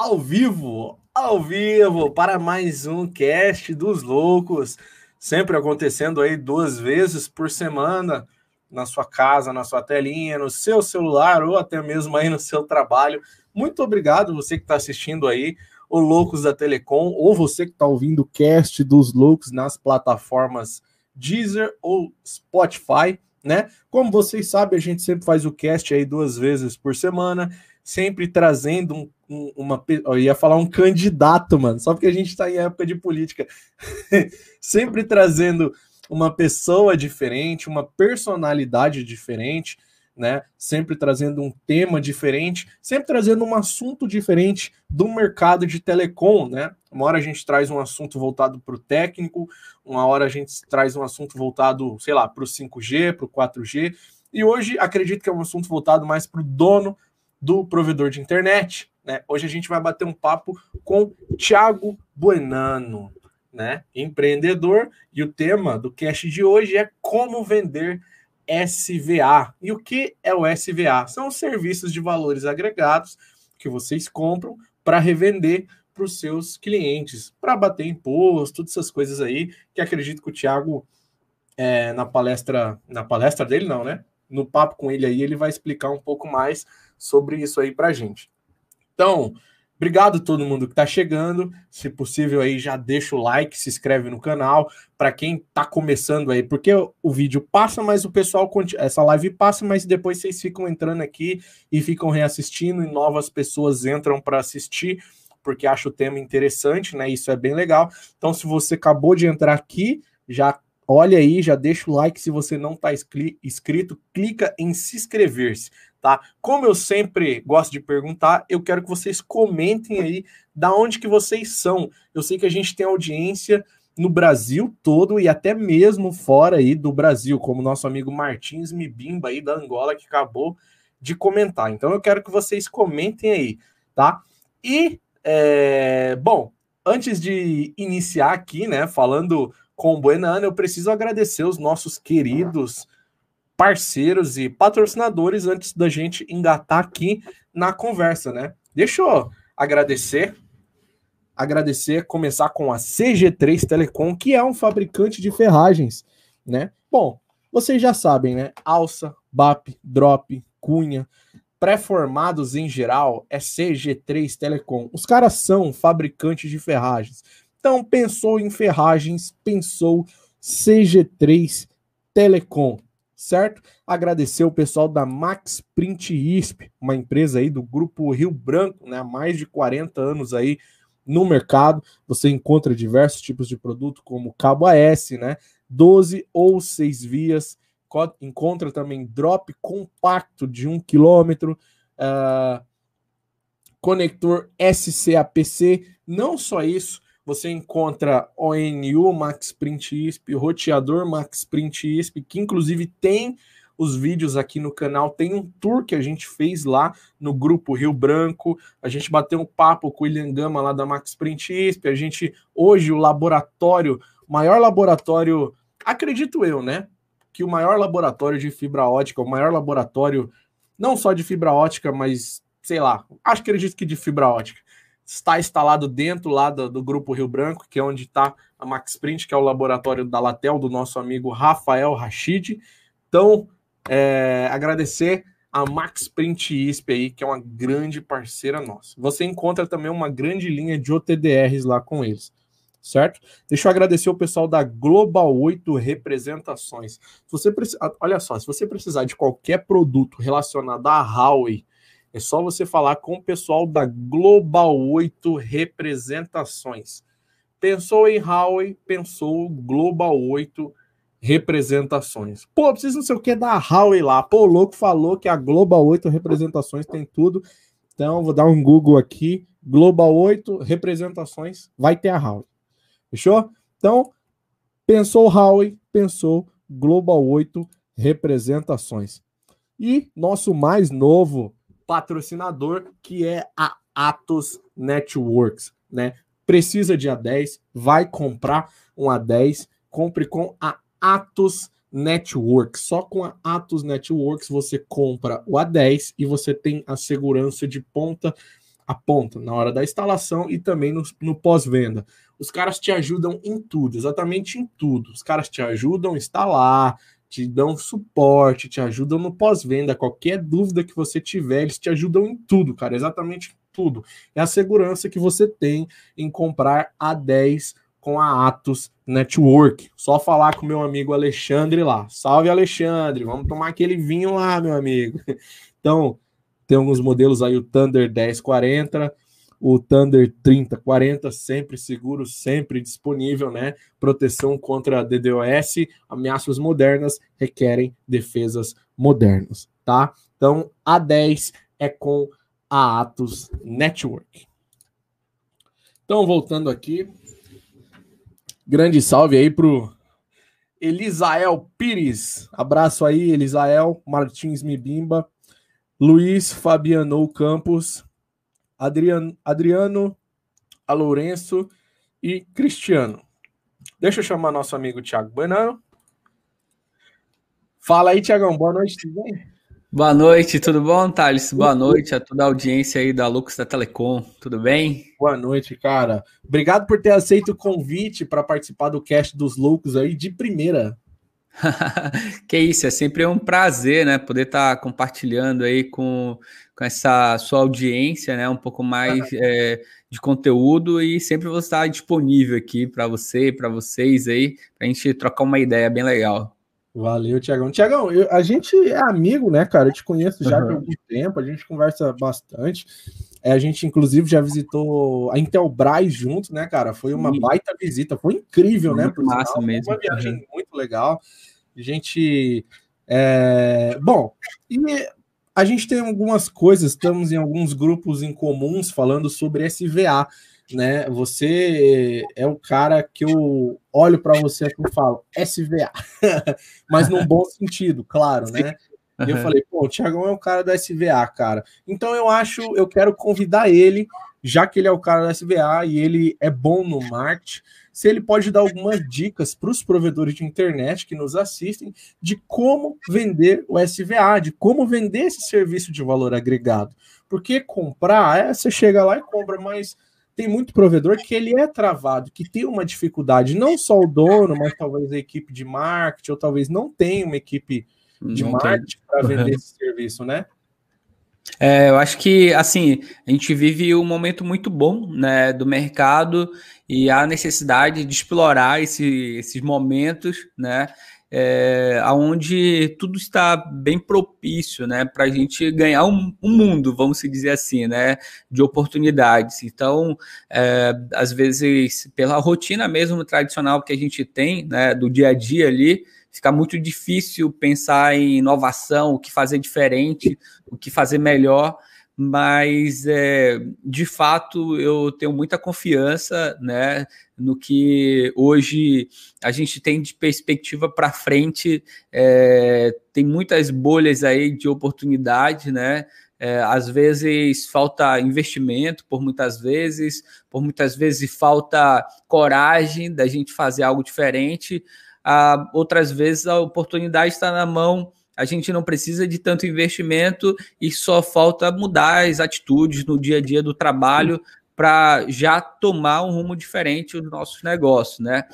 ao vivo, ao vivo, para mais um cast dos loucos, sempre acontecendo aí duas vezes por semana, na sua casa, na sua telinha, no seu celular ou até mesmo aí no seu trabalho. Muito obrigado você que está assistindo aí o Loucos da Telecom ou você que está ouvindo o cast dos loucos nas plataformas Deezer ou Spotify, né? Como vocês sabem, a gente sempre faz o cast aí duas vezes por semana sempre trazendo um, um, uma. Eu ia falar um candidato, mano, só porque a gente está em época de política. sempre trazendo uma pessoa diferente, uma personalidade diferente, né? Sempre trazendo um tema diferente, sempre trazendo um assunto diferente do mercado de telecom, né? Uma hora a gente traz um assunto voltado para o técnico, uma hora a gente traz um assunto voltado, sei lá, para o 5G, para o 4G. E hoje acredito que é um assunto voltado mais para o dono do provedor de internet. Né? Hoje a gente vai bater um papo com Thiago Buenano, né? empreendedor, e o tema do cast de hoje é como vender SVA. E o que é o SVA? São os serviços de valores agregados que vocês compram para revender para os seus clientes, para bater imposto, todas essas coisas aí, que acredito que o Thiago, é, na palestra, na palestra dele não, né? No papo com ele aí, ele vai explicar um pouco mais sobre isso aí para gente. Então, obrigado a todo mundo que está chegando. Se possível aí já deixa o like, se inscreve no canal. Para quem está começando aí, porque o vídeo passa, mas o pessoal essa live passa, mas depois vocês ficam entrando aqui e ficam reassistindo e novas pessoas entram para assistir porque acha o tema interessante, né? Isso é bem legal. Então, se você acabou de entrar aqui, já olha aí, já deixa o like. Se você não está inscrito, clica em se inscrever-se tá? Como eu sempre gosto de perguntar, eu quero que vocês comentem aí da onde que vocês são. Eu sei que a gente tem audiência no Brasil todo e até mesmo fora aí do Brasil, como nosso amigo Martins Mibimba aí da Angola que acabou de comentar. Então eu quero que vocês comentem aí, tá? E é, bom, antes de iniciar aqui, né, falando com o Buenano, eu preciso agradecer os nossos queridos parceiros e patrocinadores antes da gente engatar aqui na conversa, né? Deixa eu agradecer. Agradecer, começar com a CG3 Telecom, que é um fabricante de ferragens, né? Bom, vocês já sabem, né? Alça, BAP, Drop, Cunha, pré-formados em geral, é CG3 Telecom. Os caras são fabricantes de ferragens. Então, pensou em ferragens, pensou CG3 Telecom certo? Agradecer o pessoal da Max Print ISP, uma empresa aí do grupo Rio Branco, né, há mais de 40 anos aí no mercado. Você encontra diversos tipos de produto, como cabo AS, né, 12 ou 6 vias. Encontra também drop compacto de 1 km, uh, conector SCAPC. Não só isso, você encontra ONU Max Print ISP, roteador Max Print ISP, que inclusive tem os vídeos aqui no canal. Tem um tour que a gente fez lá no grupo Rio Branco. A gente bateu um papo com o William Gama lá da Max Print ISP. A gente, hoje, o laboratório, maior laboratório, acredito eu, né? Que o maior laboratório de fibra ótica, o maior laboratório, não só de fibra ótica, mas sei lá, acho que acredito que de fibra ótica está instalado dentro lá do, do Grupo Rio Branco, que é onde está a Max Print, que é o laboratório da Latel, do nosso amigo Rafael Rachid. Então, é, agradecer a Max Print ISP aí, que é uma grande parceira nossa. Você encontra também uma grande linha de OTDRs lá com eles, certo? Deixa eu agradecer o pessoal da Global 8 Representações. Se você olha só, se você precisar de qualquer produto relacionado à Huawei, é só você falar com o pessoal da Global 8 Representações. Pensou em Huawei, pensou Global 8 Representações. Pô, preciso não sei o que da Huawei lá. Pô, o louco falou que a Global 8 Representações tem tudo. Então, vou dar um Google aqui. Global 8 Representações, vai ter a Huawei. Fechou? Então, pensou Huawei, pensou Global 8 Representações. E nosso mais novo patrocinador, que é a Atos Networks, né? Precisa de A10, vai comprar um A10, compre com a Atos Networks. Só com a Atos Networks você compra o A10 e você tem a segurança de ponta a ponta, na hora da instalação e também no, no pós-venda. Os caras te ajudam em tudo, exatamente em tudo. Os caras te ajudam a instalar, te dão suporte, te ajudam no pós-venda. Qualquer dúvida que você tiver, eles te ajudam em tudo, cara, exatamente tudo. É a segurança que você tem em comprar a 10 com a Atos Network. Só falar com meu amigo Alexandre lá. Salve, Alexandre. Vamos tomar aquele vinho lá, meu amigo. Então, tem alguns modelos aí, o Thunder 1040, o Thunder 3040, sempre seguro, sempre disponível, né? Proteção contra DDoS, ameaças modernas requerem defesas modernas, tá? Então, a 10 é com a Atos Network. Então, voltando aqui, grande salve aí pro Elisael Pires. Abraço aí, Elisael Martins Mibimba. Luiz Fabiano Campos, Adriano, Adriano a Lourenço e Cristiano. Deixa eu chamar nosso amigo Thiago Banano. Fala aí, Tiagão. Boa noite, tudo bem? Boa noite, tudo bom, Thales? Boa noite a toda a audiência aí da Lux da Telecom, tudo bem? Boa noite, cara. Obrigado por ter aceito o convite para participar do cast dos loucos aí de primeira. que isso, é sempre um prazer, né? Poder estar tá compartilhando aí com, com essa sua audiência, né? Um pouco mais é, de conteúdo e sempre vou estar disponível aqui para você, para vocês aí, para a gente trocar uma ideia bem legal. Valeu, Tiagão. Tiagão, a gente é amigo, né, cara? Eu te conheço já uhum. há algum tempo, a gente conversa bastante. É, a gente, inclusive, já visitou a Intelbras junto, né, cara? Foi uma Sim. baita visita, foi incrível, né, muito né? Massa sinal. mesmo. Foi uma viagem uhum. muito legal. A gente. É... Bom, e a gente tem algumas coisas, estamos em alguns grupos em comuns falando sobre SVA, né? Você é o cara que eu olho para você e falo SVA, mas num bom sentido, claro, né? E eu falei, pô, o Thiagão é o cara da SVA, cara. Então eu acho, eu quero convidar ele, já que ele é o cara da SVA e ele é bom no marketing, se ele pode dar algumas dicas para os provedores de internet que nos assistem de como vender o SVA, de como vender esse serviço de valor agregado. Porque comprar, é, você chega lá e compra, mas tem muito provedor que ele é travado, que tem uma dificuldade, não só o dono, mas talvez a equipe de marketing, ou talvez não tenha uma equipe de não marketing para vender esse serviço, né? É, eu acho que assim a gente vive um momento muito bom né, do mercado e a necessidade de explorar esse, esses momentos, né? É, onde tudo está bem propício né, para a gente ganhar um, um, mundo, vamos dizer assim, né, de oportunidades. Então, é, às vezes, pela rotina mesmo tradicional que a gente tem, né, do dia a dia ali, fica muito difícil pensar em inovação, o que fazer diferente, o que fazer melhor, mas é, de fato eu tenho muita confiança né, no que hoje a gente tem de perspectiva para frente. É, tem muitas bolhas aí de oportunidade, né? É, às vezes falta investimento, por muitas vezes, por muitas vezes falta coragem da gente fazer algo diferente, ah, outras vezes a oportunidade está na mão, a gente não precisa de tanto investimento e só falta mudar as atitudes no dia a dia do trabalho para já tomar um rumo diferente os nossos negócios, né?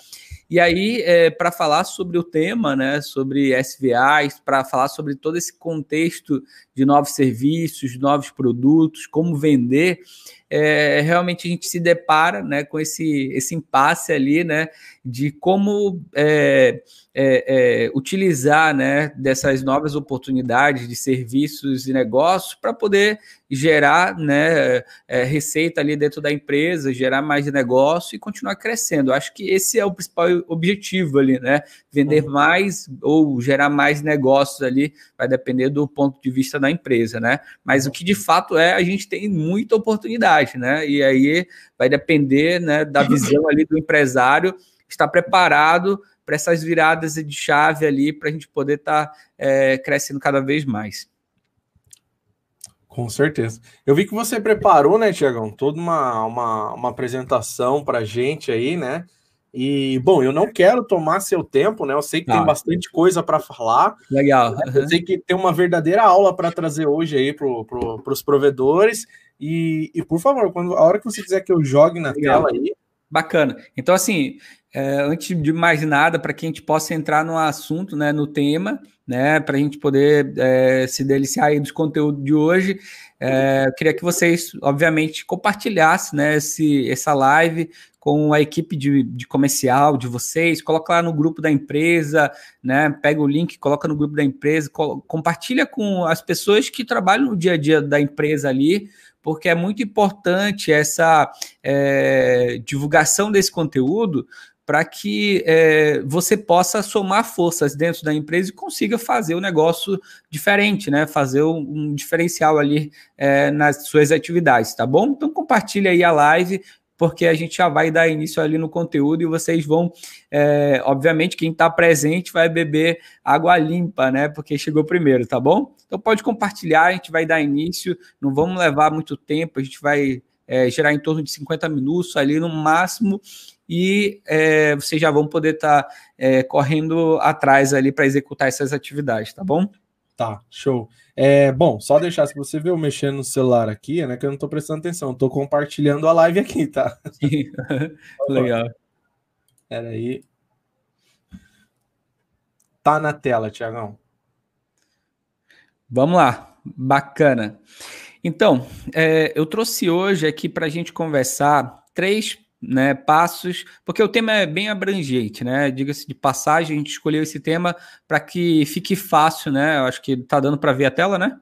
E aí, é, para falar sobre o tema, né, sobre SVAs, para falar sobre todo esse contexto de novos serviços, novos produtos, como vender, é, realmente a gente se depara né, com esse, esse impasse ali, né, de como é, é, é, utilizar né, dessas novas oportunidades de serviços e negócios para poder gerar né, é, receita ali dentro da empresa, gerar mais negócio e continuar crescendo. Acho que esse é o principal objetivo ali, né? Vender uhum. mais ou gerar mais negócios ali, vai depender do ponto de vista da empresa, né? Mas o que de fato é, a gente tem muita oportunidade, né? E aí vai depender né, da visão ali do empresário estar preparado para essas viradas de chave ali, para a gente poder estar tá, é, crescendo cada vez mais. Com certeza. Eu vi que você preparou, né, Tiagão, toda uma, uma, uma apresentação para a gente aí, né? E, bom, eu não quero tomar seu tempo, né? Eu sei que ah. tem bastante coisa para falar. Legal. Eu sei que tem uma verdadeira aula para trazer hoje aí para pro, os provedores. E, e, por favor, quando, a hora que você quiser que eu jogue na Legal. tela aí. Bacana. Então, assim, é, antes de mais nada, para que a gente possa entrar no assunto, né, no tema, né, para a gente poder é, se deliciar aí dos conteúdos de hoje, é, eu queria que vocês, obviamente, compartilhassem né, esse, essa live com a equipe de, de comercial de vocês, coloca lá no grupo da empresa, né? Pega o link, coloca no grupo da empresa, co compartilha com as pessoas que trabalham no dia a dia da empresa ali, porque é muito importante essa é, divulgação desse conteúdo para que é, você possa somar forças dentro da empresa e consiga fazer o negócio diferente, né? Fazer um, um diferencial ali é, nas suas atividades, tá bom? Então compartilha aí a live, porque a gente já vai dar início ali no conteúdo e vocês vão, é, obviamente, quem está presente vai beber água limpa, né? Porque chegou primeiro, tá bom? Então pode compartilhar, a gente vai dar início, não vamos levar muito tempo, a gente vai é, gerar em torno de 50 minutos ali no máximo e é, vocês já vão poder estar tá, é, correndo atrás ali para executar essas atividades, tá bom? Tá, show. É, bom, só deixar, se você viu mexendo no celular aqui, né, que eu não tô prestando atenção, tô compartilhando a live aqui, tá? Legal. Pera aí. Tá na tela, Tiagão. Vamos lá, bacana. Então, é, eu trouxe hoje aqui para a gente conversar três né, passos, porque o tema é bem abrangente, né? Diga-se de passagem, a gente escolheu esse tema para que fique fácil, né? Eu acho que tá dando para ver a tela, né?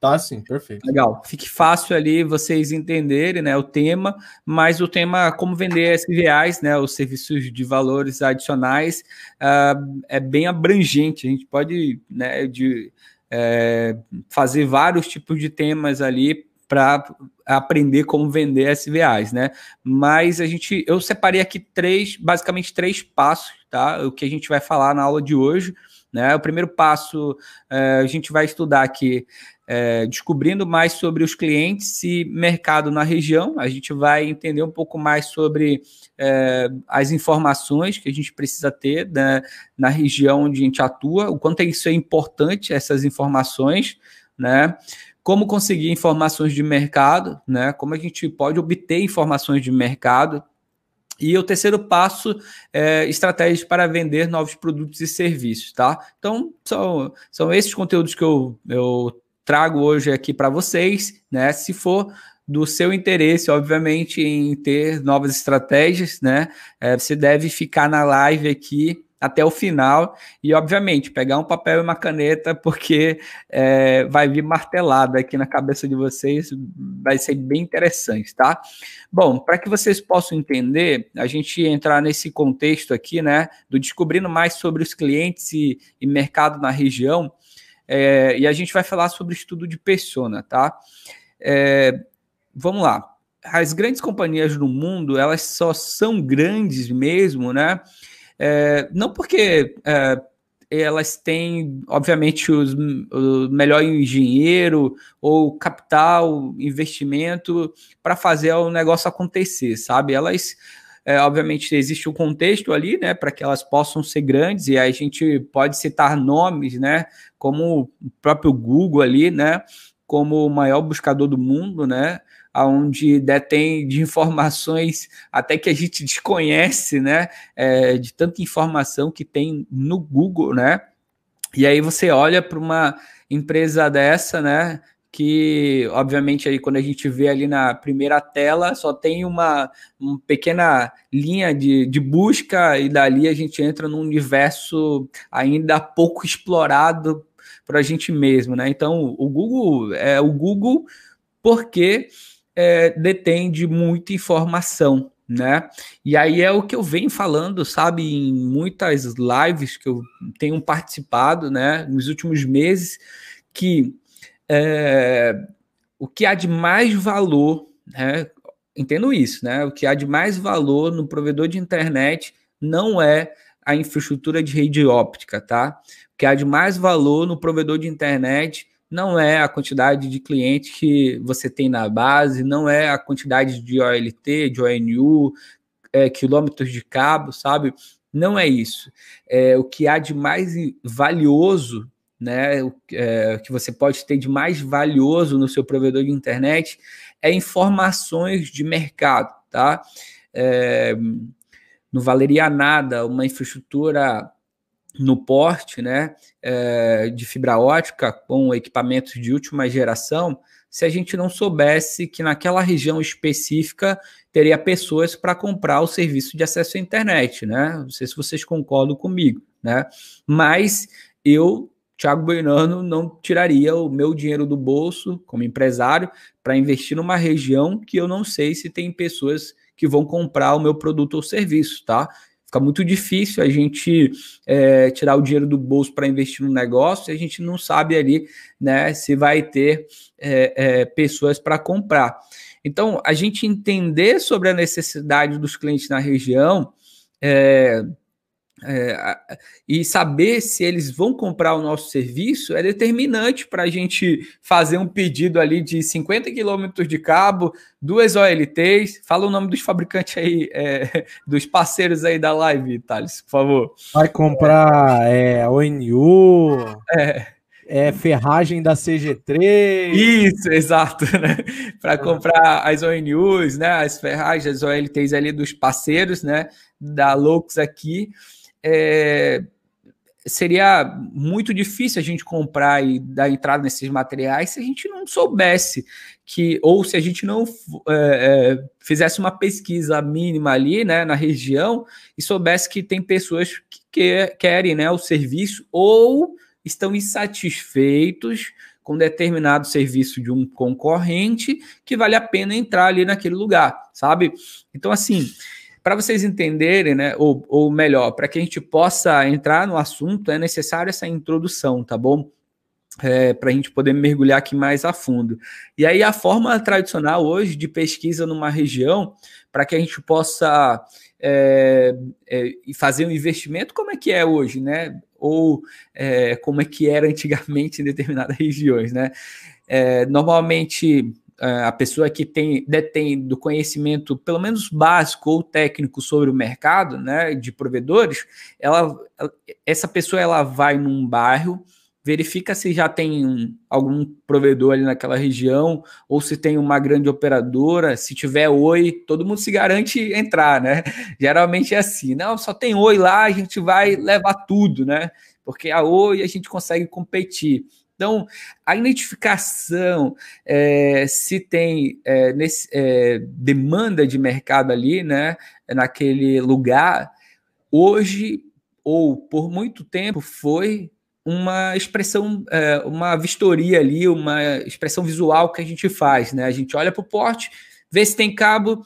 Tá sim, perfeito. Legal. Fique fácil ali vocês entenderem, né, o tema, mas o tema como vender SVAs, né, os serviços de valores adicionais, uh, é bem abrangente. A gente pode, né, de, é, fazer vários tipos de temas ali para aprender como vender SVAs, né? Mas a gente, eu separei aqui três, basicamente três passos, tá? O que a gente vai falar na aula de hoje, né? O primeiro passo, é, a gente vai estudar aqui é, descobrindo mais sobre os clientes e mercado na região. A gente vai entender um pouco mais sobre é, as informações que a gente precisa ter né, na região onde a gente atua, o quanto isso é importante, essas informações, né? Como conseguir informações de mercado, né? Como a gente pode obter informações de mercado. E o terceiro passo é estratégias para vender novos produtos e serviços, tá? Então, são, são esses conteúdos que eu, eu trago hoje aqui para vocês, né? Se for do seu interesse, obviamente, em ter novas estratégias, né? É, você deve ficar na live aqui até o final e, obviamente, pegar um papel e uma caneta, porque é, vai vir martelada aqui na cabeça de vocês, vai ser bem interessante, tá? Bom, para que vocês possam entender, a gente entrar nesse contexto aqui, né, do descobrindo mais sobre os clientes e, e mercado na região, é, e a gente vai falar sobre estudo de persona, tá? É, vamos lá. As grandes companhias no mundo, elas só são grandes mesmo, né? É, não porque é, elas têm, obviamente, os, o melhor engenheiro ou capital, investimento para fazer o negócio acontecer, sabe? Elas, é, obviamente, existe um contexto ali, né, para que elas possam ser grandes, e aí a gente pode citar nomes, né, como o próprio Google ali, né, como o maior buscador do mundo, né, onde detém de informações até que a gente desconhece, né? É, de tanta informação que tem no Google, né? E aí você olha para uma empresa dessa, né? Que, obviamente, aí quando a gente vê ali na primeira tela, só tem uma, uma pequena linha de, de busca, e dali a gente entra num universo ainda pouco explorado para a gente mesmo, né? Então, o Google é o Google porque é, detém de muita informação, né? E aí é o que eu venho falando, sabe, em muitas lives que eu tenho participado, né, nos últimos meses, que é, o que há de mais valor, né, entendo isso, né, o que há de mais valor no provedor de internet não é a infraestrutura de rede óptica, tá? Que há de mais valor no provedor de internet não é a quantidade de clientes que você tem na base, não é a quantidade de OLT, de ONU, é, quilômetros de cabo, sabe? Não é isso. É, o que há de mais valioso, né? O é, que você pode ter de mais valioso no seu provedor de internet é informações de mercado, tá? É, não valeria nada uma infraestrutura no porte, né, é, de fibra ótica com equipamentos de última geração, se a gente não soubesse que naquela região específica teria pessoas para comprar o serviço de acesso à internet, né? Não sei se vocês concordam comigo, né? Mas eu, Thiago Buenano, não tiraria o meu dinheiro do bolso como empresário para investir numa região que eu não sei se tem pessoas que vão comprar o meu produto ou serviço, tá? Fica muito difícil a gente é, tirar o dinheiro do bolso para investir no negócio e a gente não sabe ali né, se vai ter é, é, pessoas para comprar. Então, a gente entender sobre a necessidade dos clientes na região é, é, e saber se eles vão comprar o nosso serviço é determinante para a gente fazer um pedido ali de 50 quilômetros de cabo, duas OLTs. Fala o nome dos fabricantes aí, é, dos parceiros aí da live, Thales, por favor. Vai comprar é, ONU. É é, ferragem da CG3. Isso, exato, né? Para comprar as ONUs, né? As ferragens, as OLTs ali dos parceiros, né? Da Lux aqui é, seria muito difícil a gente comprar e dar entrada nesses materiais se a gente não soubesse que, ou se a gente não é, é, fizesse uma pesquisa mínima ali, né, na região e soubesse que tem pessoas que, que querem, né, o serviço ou estão insatisfeitos com determinado serviço de um concorrente que vale a pena entrar ali naquele lugar, sabe? Então, assim, para vocês entenderem, né, ou, ou melhor, para que a gente possa entrar no assunto, é necessário essa introdução, tá bom? É, para a gente poder mergulhar aqui mais a fundo. E aí, a forma tradicional hoje de pesquisa numa região, para que a gente possa é, é, fazer um investimento, como é que é hoje, né? Ou é, como é que era antigamente em determinadas regiões, né? É, normalmente a pessoa que tem detém do conhecimento pelo menos básico ou técnico sobre o mercado, né, de provedores, ela, essa pessoa ela vai num bairro, verifica se já tem um, algum provedor ali naquela região ou se tem uma grande operadora, se tiver oi, todo mundo se garante entrar, né? Geralmente é assim, não, só tem oi lá, a gente vai levar tudo, né? Porque a oi a gente consegue competir. Então, a identificação, é, se tem é, nesse, é, demanda de mercado ali, né, naquele lugar, hoje ou por muito tempo foi uma expressão, uma vistoria ali, uma expressão visual que a gente faz, né? A gente olha para o porte, vê se tem cabo,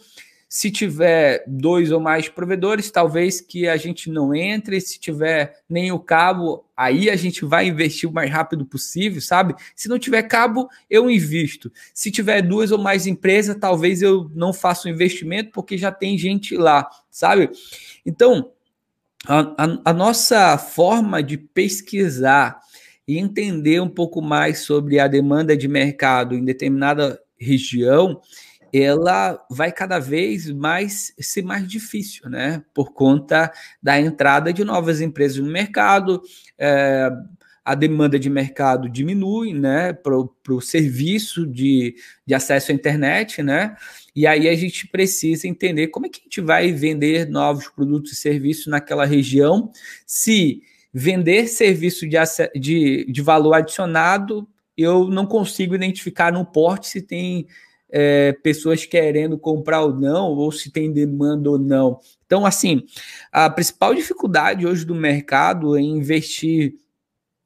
se tiver dois ou mais provedores, talvez que a gente não entre. Se tiver nem o cabo, aí a gente vai investir o mais rápido possível, sabe? Se não tiver cabo, eu invisto. Se tiver duas ou mais empresas, talvez eu não faça o investimento porque já tem gente lá, sabe? Então, a, a, a nossa forma de pesquisar e entender um pouco mais sobre a demanda de mercado em determinada região ela vai cada vez mais ser mais difícil, né? Por conta da entrada de novas empresas no mercado, é, a demanda de mercado diminui, né? Para o serviço de, de acesso à internet, né? E aí a gente precisa entender como é que a gente vai vender novos produtos e serviços naquela região, se vender serviço de, de, de valor adicionado, eu não consigo identificar no porte se tem é, pessoas querendo comprar ou não, ou se tem demanda ou não. Então, assim, a principal dificuldade hoje do mercado é investir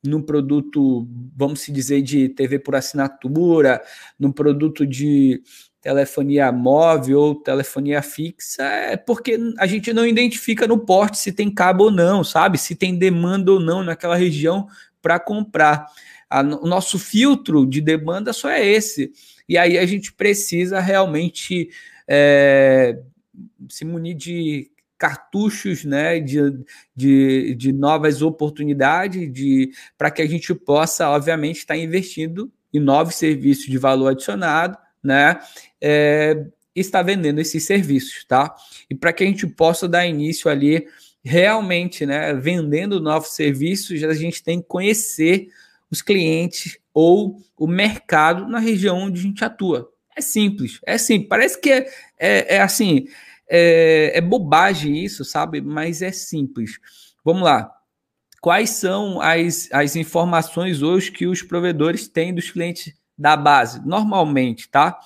num produto, vamos se dizer, de TV por assinatura, num produto de telefonia móvel ou telefonia fixa, é porque a gente não identifica no porte se tem cabo ou não, sabe? Se tem demanda ou não naquela região para comprar. A, o nosso filtro de demanda só é esse. E aí a gente precisa realmente é, se munir de cartuchos né, de, de, de novas oportunidades de para que a gente possa, obviamente, estar investindo em novos serviços de valor adicionado, né? É, está vendendo esses serviços, tá? E para que a gente possa dar início ali realmente, né, vendendo novos serviços, a gente tem que conhecer os clientes ou o mercado na região onde a gente atua. É simples, é simples. Parece que é, é, é assim, é, é bobagem isso, sabe? Mas é simples. Vamos lá. Quais são as, as informações hoje que os provedores têm dos clientes da base? Normalmente, tá?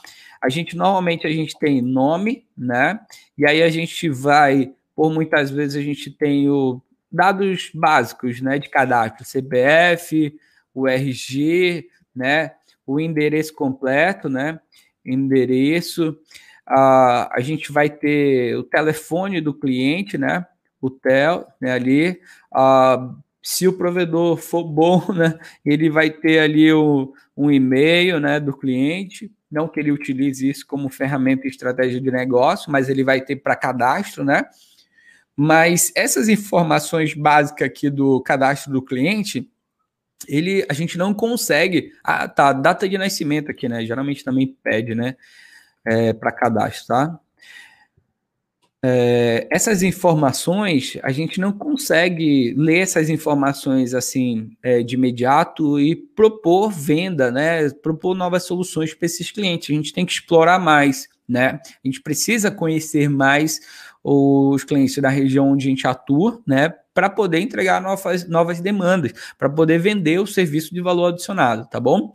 A gente normalmente a gente tem nome, né? E aí a gente vai por muitas vezes a gente tem o dados básicos, né, de cadastro, CPF, o RG, né, o endereço completo, né, endereço, a, a gente vai ter o telefone do cliente, né, o tel, né, ali, a, se o provedor for bom, né, ele vai ter ali o, um e-mail, né, do cliente, não que ele utilize isso como ferramenta e estratégia de negócio, mas ele vai ter para cadastro, né, mas essas informações básicas aqui do cadastro do cliente, ele a gente não consegue. Ah, tá, data de nascimento aqui, né? Geralmente também pede, né? É, para cadastro, tá? É, essas informações, a gente não consegue ler essas informações assim é, de imediato e propor venda, né? Propor novas soluções para esses clientes. A gente tem que explorar mais, né? A gente precisa conhecer mais os clientes da região onde a gente atua, né, para poder entregar novas, novas demandas, para poder vender o serviço de valor adicionado, tá bom?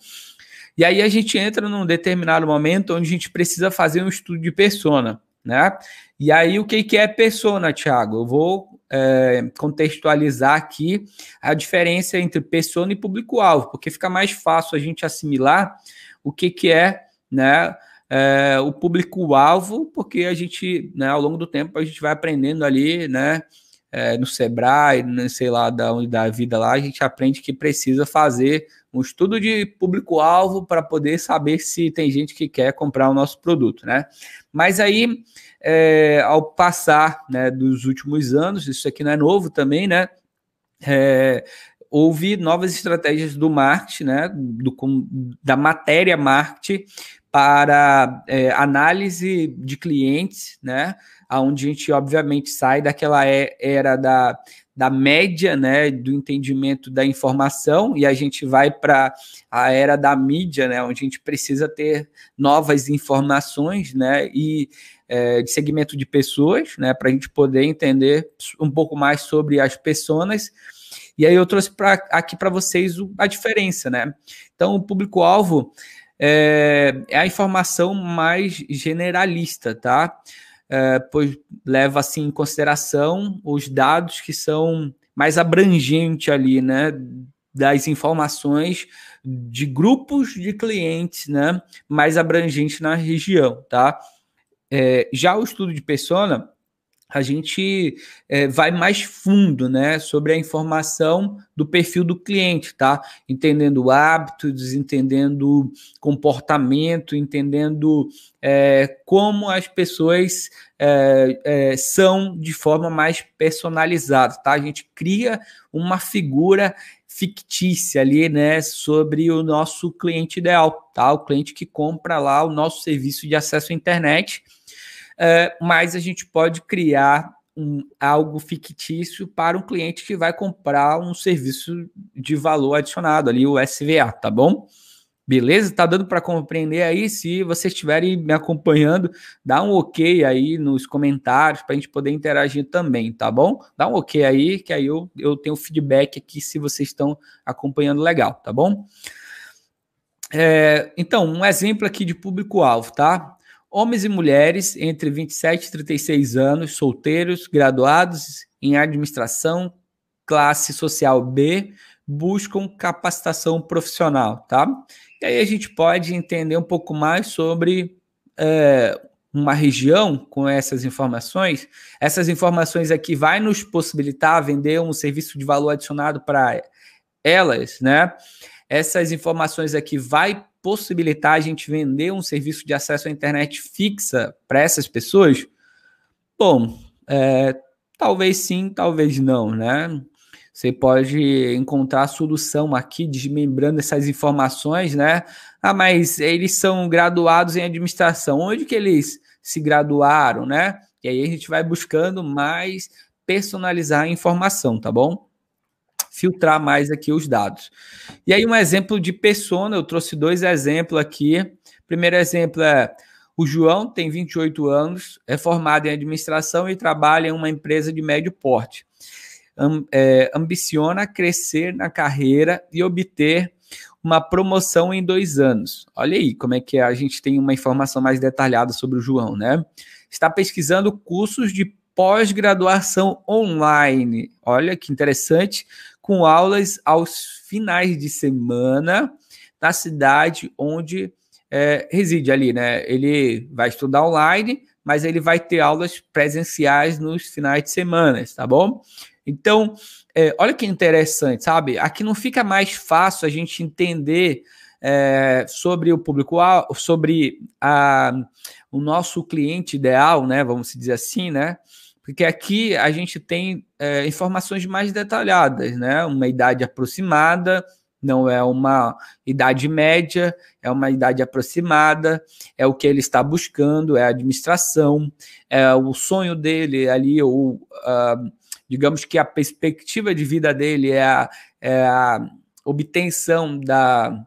E aí a gente entra num determinado momento onde a gente precisa fazer um estudo de persona, né? E aí o que, é persona, Thiago? Eu vou é, contextualizar aqui a diferença entre persona e público-alvo, porque fica mais fácil a gente assimilar o que, que é, né? É, o público-alvo, porque a gente, né, ao longo do tempo, a gente vai aprendendo ali, né, é, no Sebrae, não sei lá da onde da vida lá, a gente aprende que precisa fazer um estudo de público-alvo para poder saber se tem gente que quer comprar o nosso produto, né? Mas aí, é, ao passar né, dos últimos anos, isso aqui não é novo também, né? É, houve novas estratégias do marketing, né? Do, da matéria marketing para é, análise de clientes, né? Onde a gente, obviamente, sai daquela é, era da, da média, né? Do entendimento da informação e a gente vai para a era da mídia, né? Onde a gente precisa ter novas informações, né? E é, de segmento de pessoas, né? Para a gente poder entender um pouco mais sobre as pessoas. E aí eu trouxe pra, aqui para vocês a diferença, né? Então, o público-alvo é, é a informação mais generalista, tá? É, pois leva assim em consideração os dados que são mais abrangentes ali, né? Das informações de grupos de clientes, né? Mais abrangentes na região, tá? É, já o estudo de persona a gente é, vai mais fundo, né, sobre a informação do perfil do cliente, tá? Entendendo hábitos, entendendo comportamento, entendendo é, como as pessoas é, é, são de forma mais personalizada, tá? A gente cria uma figura fictícia ali, né, sobre o nosso cliente ideal, tá? O cliente que compra lá o nosso serviço de acesso à internet uh, mas a gente pode criar um, algo fictício para um cliente que vai comprar um serviço de valor adicionado ali, o SVA, tá bom? Beleza? Tá dando para compreender aí? Se vocês estiverem me acompanhando, dá um ok aí nos comentários para a gente poder interagir também, tá bom? Dá um ok aí, que aí eu, eu tenho feedback aqui se vocês estão acompanhando legal, tá bom? É, então, um exemplo aqui de público-alvo, tá? Homens e mulheres entre 27 e 36 anos, solteiros, graduados em administração, classe social B, buscam capacitação profissional, tá? E aí a gente pode entender um pouco mais sobre é, uma região com essas informações. Essas informações aqui vai nos possibilitar vender um serviço de valor adicionado para elas, né? Essas informações aqui vai possibilitar a gente vender um serviço de acesso à internet fixa para essas pessoas? Bom, é, talvez sim, talvez não, né? Você pode encontrar a solução aqui, desmembrando essas informações, né? Ah, mas eles são graduados em administração. Onde que eles se graduaram, né? E aí a gente vai buscando mais personalizar a informação, tá bom? Filtrar mais aqui os dados. E aí um exemplo de persona, eu trouxe dois exemplos aqui. Primeiro exemplo é o João tem 28 anos, é formado em administração e trabalha em uma empresa de médio porte. é, ambiciona crescer na carreira e obter uma promoção em dois anos. Olha aí como é que a gente tem uma informação mais detalhada sobre o João, né? Está pesquisando cursos de pós-graduação online. Olha que interessante, com aulas aos finais de semana na cidade onde é, reside ali, né? Ele vai estudar online, mas ele vai ter aulas presenciais nos finais de semana, tá bom? Então, é, olha que interessante, sabe? Aqui não fica mais fácil a gente entender é, sobre o público, sobre a, o nosso cliente ideal, né? Vamos dizer assim, né? Porque aqui a gente tem é, informações mais detalhadas, né? Uma idade aproximada, não é uma idade média, é uma idade aproximada, é o que ele está buscando, é a administração, é o sonho dele ali, ou uh, digamos que a perspectiva de vida dele é a, é a obtenção da,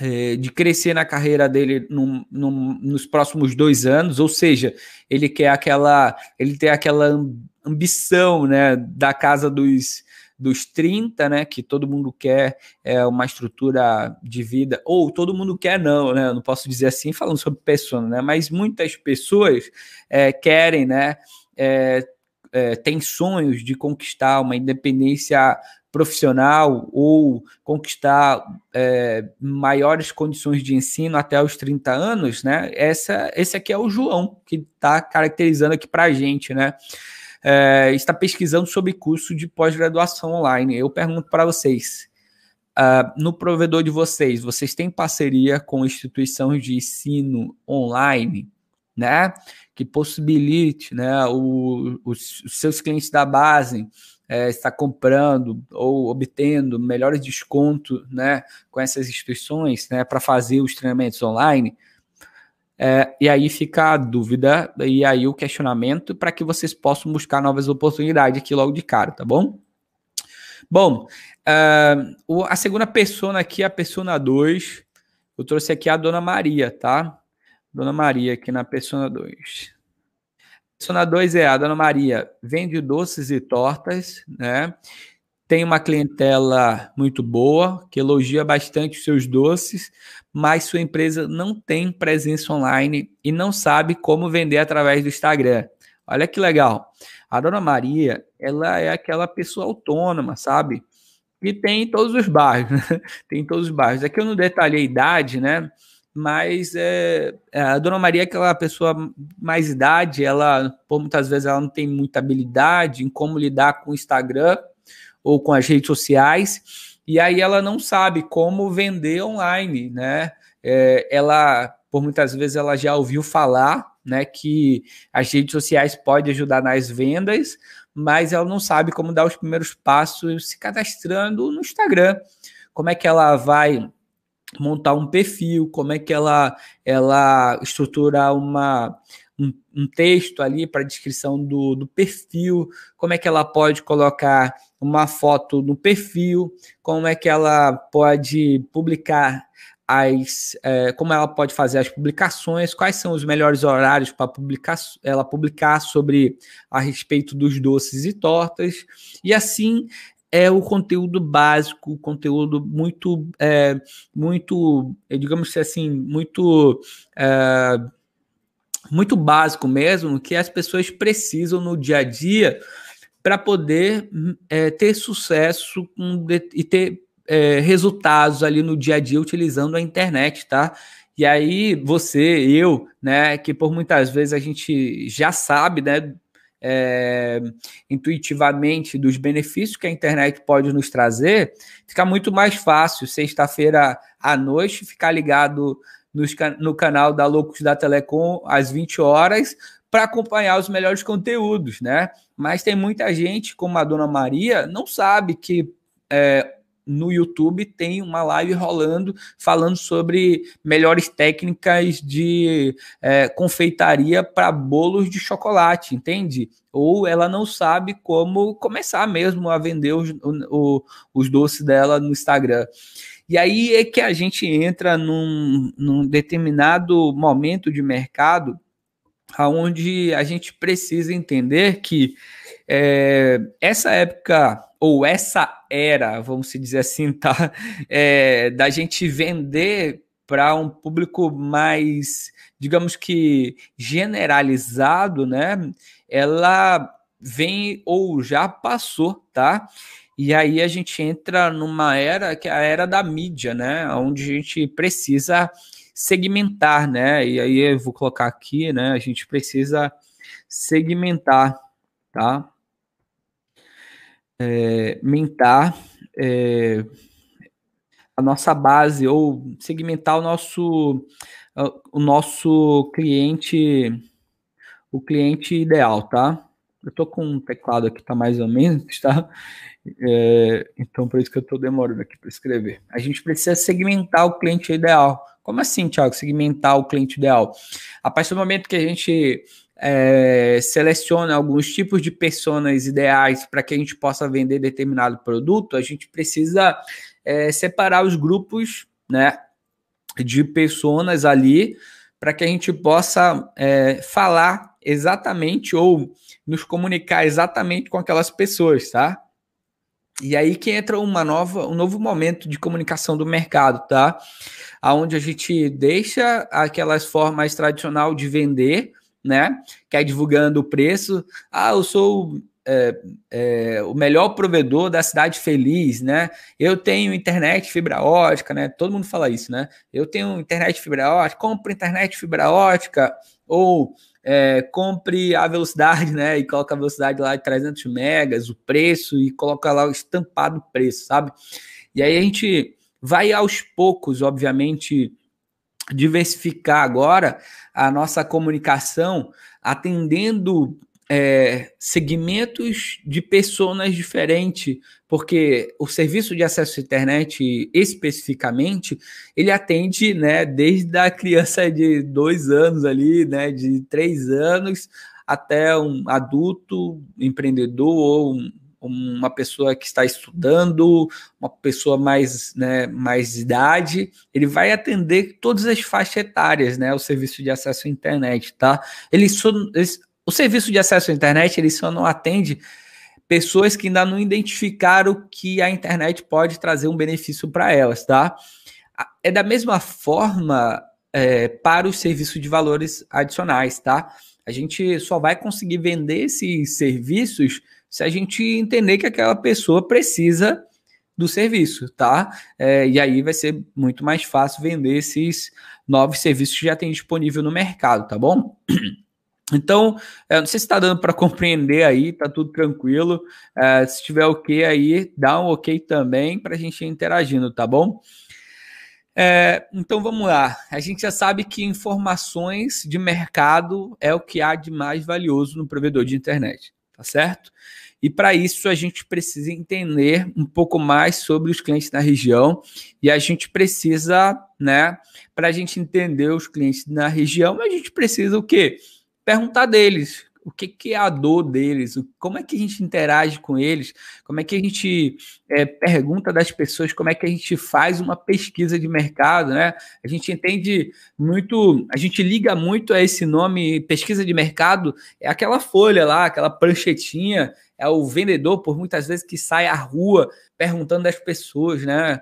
é, de crescer na carreira dele num, num, nos próximos dois anos, ou seja, ele quer aquela, ele tem aquela ambição, né, da casa dos dos 30, né, que todo mundo quer é, uma estrutura de vida, ou todo mundo quer não, né, eu não posso dizer assim falando sobre pessoa, né, mas muitas pessoas é, querem, né, é, é, têm sonhos de conquistar uma independência profissional ou conquistar é, maiores condições de ensino até os 30 anos, né? Essa, esse aqui é o João que está caracterizando aqui para a gente, né? é, está pesquisando sobre curso de pós-graduação online. Eu pergunto para vocês, uh, no provedor de vocês, vocês têm parceria com instituições de ensino online, né? Que possibilite, né, o, os, os seus clientes da base é, estar comprando ou obtendo melhores descontos, né, com essas instituições, né, para fazer os treinamentos online. É, e aí fica a dúvida e aí o questionamento para que vocês possam buscar novas oportunidades aqui logo de cara, tá bom? Bom, uh, a segunda persona aqui, a persona 2, eu trouxe aqui a Dona Maria, tá? Dona Maria aqui na persona 2. 2 é a Dona Maria, vende doces e tortas, né? tem uma clientela muito boa, que elogia bastante os seus doces, mas sua empresa não tem presença online e não sabe como vender através do Instagram. Olha que legal. A dona Maria, ela é aquela pessoa autônoma, sabe? Que tem em todos os bairros, né? tem em todos os bairros. Aqui eu não detalhei a idade, né? Mas é, é, a dona Maria é aquela pessoa mais idade, ela, por muitas vezes, ela não tem muita habilidade em como lidar com o Instagram, ou com as redes sociais, e aí ela não sabe como vender online, né? É, ela, por muitas vezes, ela já ouviu falar, né, que as redes sociais podem ajudar nas vendas, mas ela não sabe como dar os primeiros passos se cadastrando no Instagram. Como é que ela vai montar um perfil, como é que ela, ela estrutura uma, um, um texto ali para descrição do, do perfil, como é que ela pode colocar uma foto no perfil, como é que ela pode publicar as, é, como ela pode fazer as publicações, quais são os melhores horários para publicar, ela publicar sobre a respeito dos doces e tortas, e assim é o conteúdo básico, o conteúdo muito, é, muito, digamos assim, muito é, muito básico mesmo, que as pessoas precisam no dia a dia para poder é, ter sucesso e ter é, resultados ali no dia a dia utilizando a internet, tá? E aí você, eu, né, que por muitas vezes a gente já sabe, né, é, intuitivamente dos benefícios que a internet pode nos trazer, fica muito mais fácil sexta-feira à noite ficar ligado no canal da Loucos da Telecom às 20 horas para acompanhar os melhores conteúdos, né? Mas tem muita gente, como a Dona Maria, não sabe que é, no YouTube tem uma live rolando falando sobre melhores técnicas de é, confeitaria para bolos de chocolate, entende? Ou ela não sabe como começar mesmo a vender os, o, os doces dela no Instagram. E aí é que a gente entra num, num determinado momento de mercado onde a gente precisa entender que é, essa época ou essa era, vamos dizer assim, tá, é, da gente vender para um público mais, digamos que generalizado, né? Ela vem ou já passou, tá? E aí a gente entra numa era que é a era da mídia, né? Onde a gente precisa segmentar, né? E aí eu vou colocar aqui, né? A gente precisa segmentar, tá? É, mentar é, a nossa base ou segmentar o nosso o nosso cliente o cliente ideal, tá? Eu tô com um teclado aqui, tá mais ou menos, tá? É, então, por isso que eu tô demorando aqui para escrever. A gente precisa segmentar o cliente ideal. Como assim, Thiago, segmentar o cliente ideal? A partir do momento que a gente é, seleciona alguns tipos de pessoas ideais para que a gente possa vender determinado produto, a gente precisa é, separar os grupos né, de pessoas ali para que a gente possa é, falar exatamente ou nos comunicar exatamente com aquelas pessoas, tá? E aí que entra uma nova, um novo momento de comunicação do mercado, tá? Aonde a gente deixa aquelas formas tradicional de vender, né? Que é divulgando o preço. Ah, eu sou é, é, o melhor provedor da cidade feliz, né? Eu tenho internet fibra ótica, né? Todo mundo fala isso, né? Eu tenho internet fibra ótica, compro internet fibra ótica ou é, compre a velocidade, né? E coloca a velocidade lá de 300 megas, o preço, e coloca lá o estampado preço, sabe? E aí a gente vai aos poucos, obviamente, diversificar agora a nossa comunicação, atendendo é, segmentos de pessoas diferentes, porque o serviço de acesso à internet, especificamente, ele atende, né, desde a criança de dois anos ali, né, de três anos, até um adulto, empreendedor ou um, uma pessoa que está estudando, uma pessoa mais, né, mais idade, ele vai atender todas as faixas etárias, né, o serviço de acesso à internet, tá? Ele, ele o serviço de acesso à internet ele só não atende pessoas que ainda não identificaram que a internet pode trazer um benefício para elas, tá? É da mesma forma é, para os serviços de valores adicionais, tá? A gente só vai conseguir vender esses serviços se a gente entender que aquela pessoa precisa do serviço, tá? É, e aí vai ser muito mais fácil vender esses novos serviços que já tem disponível no mercado, tá bom? Então, eu não sei se está dando para compreender aí, tá tudo tranquilo. É, se tiver ok aí, dá um ok também para a gente ir interagindo, tá bom? É, então vamos lá. A gente já sabe que informações de mercado é o que há de mais valioso no provedor de internet, tá certo? E para isso a gente precisa entender um pouco mais sobre os clientes na região e a gente precisa, né? Para a gente entender os clientes na região, a gente precisa o quê? perguntar deles o que, que é a dor deles, como é que a gente interage com eles, como é que a gente é, pergunta das pessoas, como é que a gente faz uma pesquisa de mercado, né? A gente entende muito, a gente liga muito a esse nome pesquisa de mercado, é aquela folha lá, aquela pranchetinha, é o vendedor, por muitas vezes, que sai à rua perguntando das pessoas, né?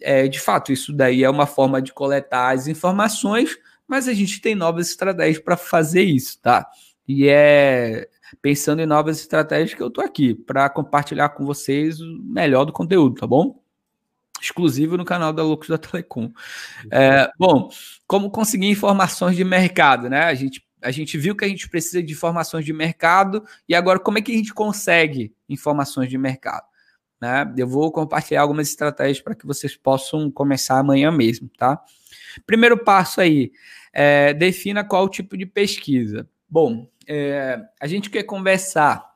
É, de fato, isso daí é uma forma de coletar as informações mas a gente tem novas estratégias para fazer isso, tá? E é pensando em novas estratégias que eu tô aqui para compartilhar com vocês o melhor do conteúdo, tá bom? Exclusivo no canal da Loucos da Telecom. É, bom, como conseguir informações de mercado, né? A gente, a gente viu que a gente precisa de informações de mercado e agora como é que a gente consegue informações de mercado? Né? Eu vou compartilhar algumas estratégias para que vocês possam começar amanhã mesmo, tá? Primeiro passo aí, é, defina qual tipo de pesquisa. Bom, é, a gente quer conversar,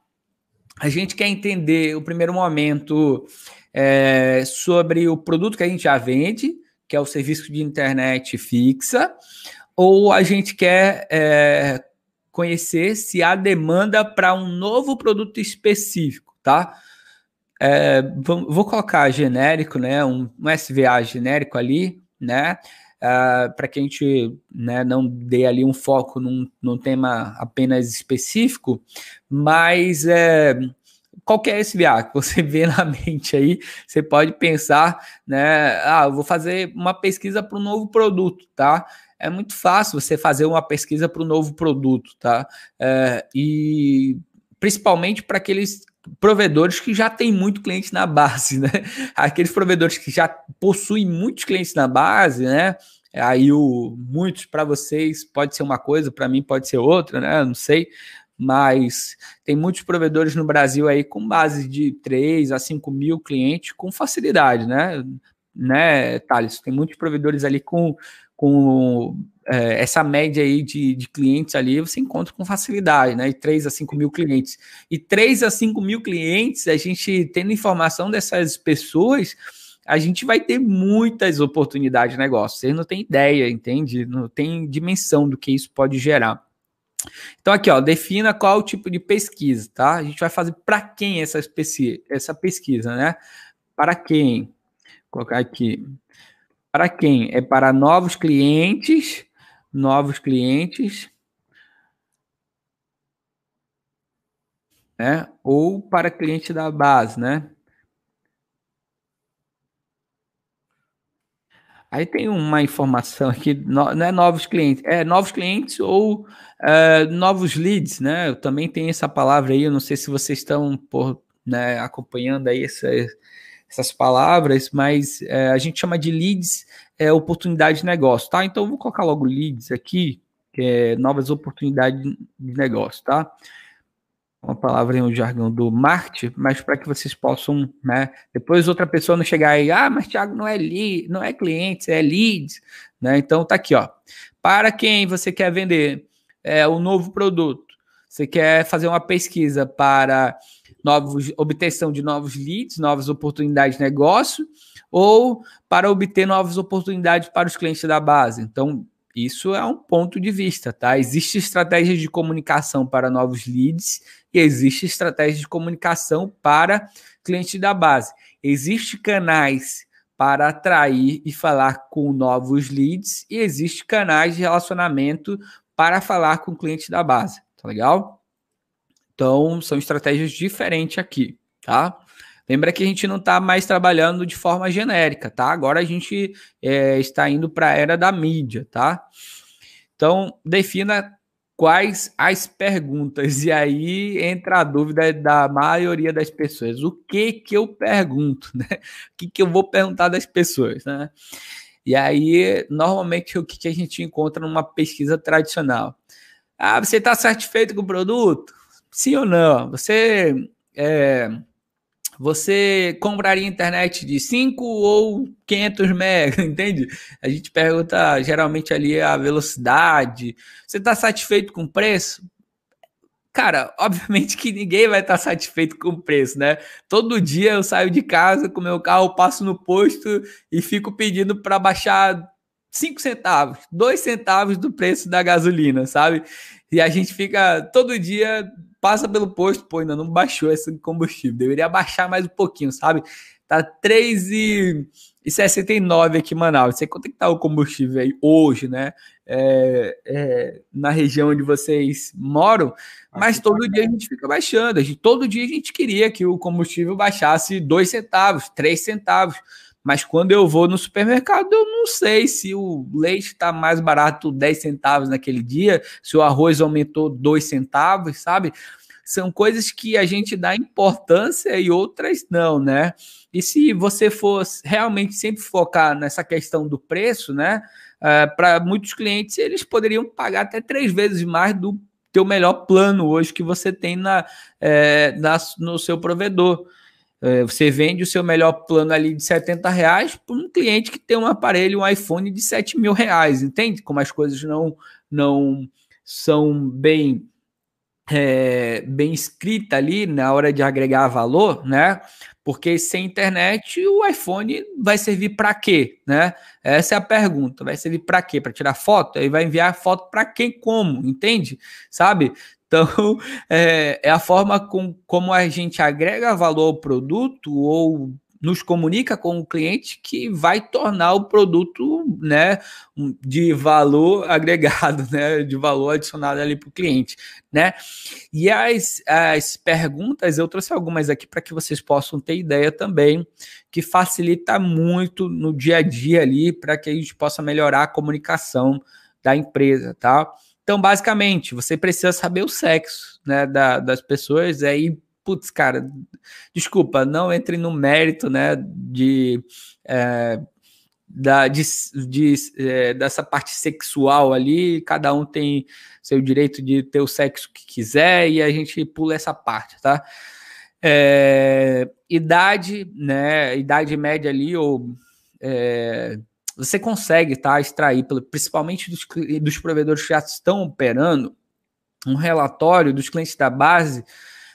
a gente quer entender o primeiro momento é, sobre o produto que a gente já vende, que é o serviço de internet fixa, ou a gente quer é, conhecer se há demanda para um novo produto específico, tá? É, vou colocar genérico, né? Um, um SVA genérico ali, né? Uh, para que a gente né, não dê ali um foco num, num tema apenas específico, mas é, qualquer SVA que você vê na mente aí, você pode pensar, né? Ah, vou fazer uma pesquisa para um novo produto, tá? É muito fácil você fazer uma pesquisa para um novo produto, tá? É, e principalmente para aqueles provedores que já têm muito cliente na base, né? Aqueles provedores que já possuem muitos clientes na base, né? Aí o muitos para vocês pode ser uma coisa, para mim pode ser outra, né? Não sei, mas tem muitos provedores no Brasil aí com base de 3 a 5 mil clientes com facilidade, né? Né, Thales? Tem muitos provedores ali com, com é, essa média aí de, de clientes ali você encontra com facilidade, né? E 3 a 5 mil clientes. E 3 a 5 mil clientes, a gente tendo informação dessas pessoas, a gente vai ter muitas oportunidades de negócio. Vocês não têm ideia, entende? Não tem dimensão do que isso pode gerar. Então, aqui, ó, defina qual o tipo de pesquisa, tá? A gente vai fazer para quem essa, essa pesquisa, né? Para quem? Colocar aqui. Para quem? É para novos clientes novos clientes, né? Ou para cliente da base, né? Aí tem uma informação aqui, não é novos clientes, é novos clientes ou é, novos leads, né? Eu também tenho essa palavra aí, eu não sei se vocês estão por, né, acompanhando aí essas, essas palavras, mas é, a gente chama de leads é, oportunidade de negócio, tá? Então eu vou colocar logo leads aqui, que é novas oportunidades de negócio, tá? Uma palavra em um jargão do marketing, mas para que vocês possam, né? Depois outra pessoa não chegar aí, ah, mas Thiago não é lead, não é cliente, é leads, né? Então tá aqui, ó. Para quem você quer vender é, um novo produto, você quer fazer uma pesquisa para novos obtenção de novos leads, novas oportunidades de negócio, ou para obter novas oportunidades para os clientes da base. Então, isso é um ponto de vista, tá? Existe estratégia de comunicação para novos leads e existe estratégia de comunicação para clientes da base. Existem canais para atrair e falar com novos leads e existe canais de relacionamento para falar com clientes da base, tá legal? Então, são estratégias diferentes aqui, tá? Lembra que a gente não está mais trabalhando de forma genérica, tá? Agora a gente é, está indo para a era da mídia, tá? Então, defina quais as perguntas. E aí entra a dúvida da maioria das pessoas. O que que eu pergunto, né? O que que eu vou perguntar das pessoas, né? E aí, normalmente, o que, que a gente encontra numa pesquisa tradicional? Ah, você está satisfeito com o produto? Sim ou não? Você é, você compraria internet de 5 ou 500 mega, entende? A gente pergunta geralmente ali a velocidade. Você está satisfeito com o preço? Cara, obviamente que ninguém vai estar tá satisfeito com o preço, né? Todo dia eu saio de casa com meu carro, passo no posto e fico pedindo para baixar 5 centavos, 2 centavos do preço da gasolina, sabe? E a gente fica todo dia passa pelo posto, pô, ainda não baixou esse combustível. Deveria baixar mais um pouquinho, sabe? Tá 3,69 aqui em Manaus. Não sei quanto é que tá o combustível aí hoje, né? É, é, na região onde vocês moram, mas todo dia a gente fica baixando. A gente, todo dia a gente queria que o combustível baixasse 2 centavos, 3 centavos. Mas quando eu vou no supermercado, eu não sei se o leite está mais barato 10 centavos naquele dia, se o arroz aumentou 2 centavos, sabe? São coisas que a gente dá importância e outras não, né? E se você for realmente sempre focar nessa questão do preço, né? Uh, Para muitos clientes, eles poderiam pagar até três vezes mais do teu melhor plano hoje que você tem na, é, na, no seu provedor. É, você vende o seu melhor plano ali de 70 reais para um cliente que tem um aparelho, um iPhone de 7 mil reais, entende? Como as coisas não, não são bem é, bem escrita ali na hora de agregar valor, né? Porque sem internet o iPhone vai servir para quê, né? Essa é a pergunta. Vai servir para quê? Para tirar foto? Aí vai enviar foto para quem? Como? Entende? Sabe? Então, é, é a forma com, como a gente agrega valor ao produto ou nos comunica com o cliente que vai tornar o produto né, de valor agregado, né, de valor adicionado ali para o cliente. Né? E as, as perguntas, eu trouxe algumas aqui para que vocês possam ter ideia também, que facilita muito no dia a dia ali para que a gente possa melhorar a comunicação da empresa, tá? Então, basicamente, você precisa saber o sexo né, da, das pessoas, aí putz, cara, desculpa, não entre no mérito, né, de, é, da, de, de é, dessa parte sexual ali, cada um tem seu direito de ter o sexo que quiser e a gente pula essa parte, tá? É, idade, né, idade média ali, ou é, você consegue, tá, extrair, principalmente dos, dos provedores que já estão operando, um relatório dos clientes da base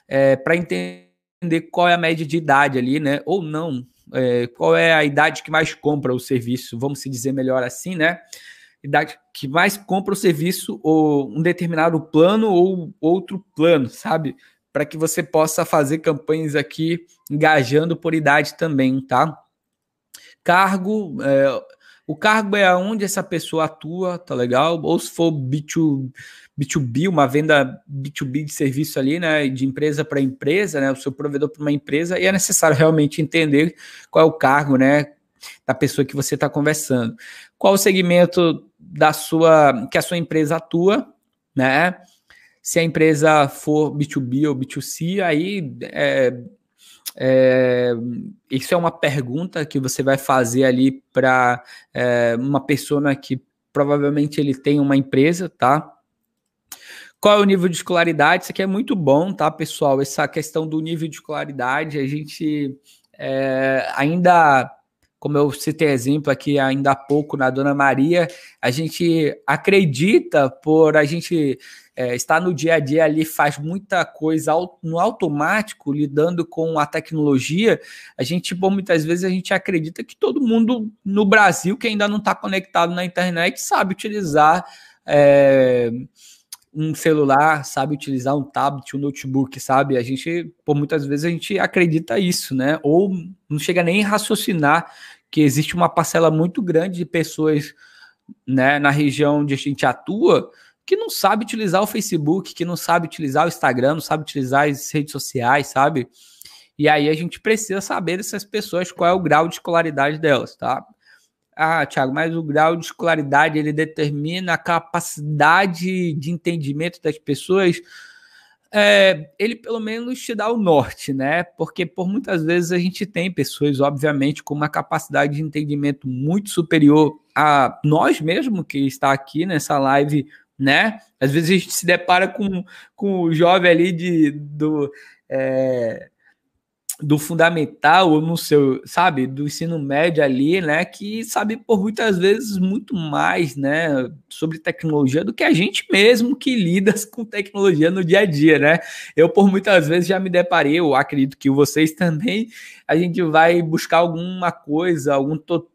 é, para entender qual é a média de idade ali, né? Ou não, é, qual é a idade que mais compra o serviço, vamos se dizer melhor assim, né? Idade que mais compra o serviço ou um determinado plano ou outro plano, sabe? Para que você possa fazer campanhas aqui engajando por idade também, tá? Cargo, é, o cargo é aonde essa pessoa atua, tá legal? Ou se for B2, B2B, uma venda B2B de serviço ali, né, de empresa para empresa, né, o seu provedor para uma empresa, e é necessário realmente entender qual é o cargo, né, da pessoa que você está conversando. Qual o segmento da sua que a sua empresa atua, né? Se a empresa for B2B ou B2C, aí é, é, isso é uma pergunta que você vai fazer ali para é, uma pessoa que provavelmente ele tem uma empresa, tá? Qual é o nível de escolaridade? Isso aqui é muito bom, tá, pessoal? Essa questão do nível de escolaridade, a gente é, ainda, como eu citei exemplo aqui ainda há pouco na Dona Maria, a gente acredita por a gente é, estar no dia a dia ali, faz muita coisa no automático, lidando com a tecnologia, a gente, bom, muitas vezes a gente acredita que todo mundo no Brasil que ainda não está conectado na internet sabe utilizar. É, um celular, sabe utilizar um tablet, um notebook, sabe? A gente, por muitas vezes, a gente acredita isso, né? Ou não chega nem a raciocinar que existe uma parcela muito grande de pessoas né, na região onde a gente atua que não sabe utilizar o Facebook, que não sabe utilizar o Instagram, não sabe utilizar as redes sociais, sabe? E aí a gente precisa saber dessas pessoas qual é o grau de escolaridade delas, tá? Ah, Thiago, mas o grau de escolaridade ele determina a capacidade de entendimento das pessoas. É, ele pelo menos te dá o norte, né? Porque por muitas vezes a gente tem pessoas, obviamente, com uma capacidade de entendimento muito superior a nós mesmo que está aqui nessa live, né? Às vezes a gente se depara com, com o jovem ali de, do, é, do fundamental ou no seu, sabe, do ensino médio ali, né, que sabe por muitas vezes muito mais, né, sobre tecnologia do que a gente mesmo que lida com tecnologia no dia a dia, né? Eu por muitas vezes já me deparei, eu acredito que vocês também, a gente vai buscar alguma coisa, algum tutorial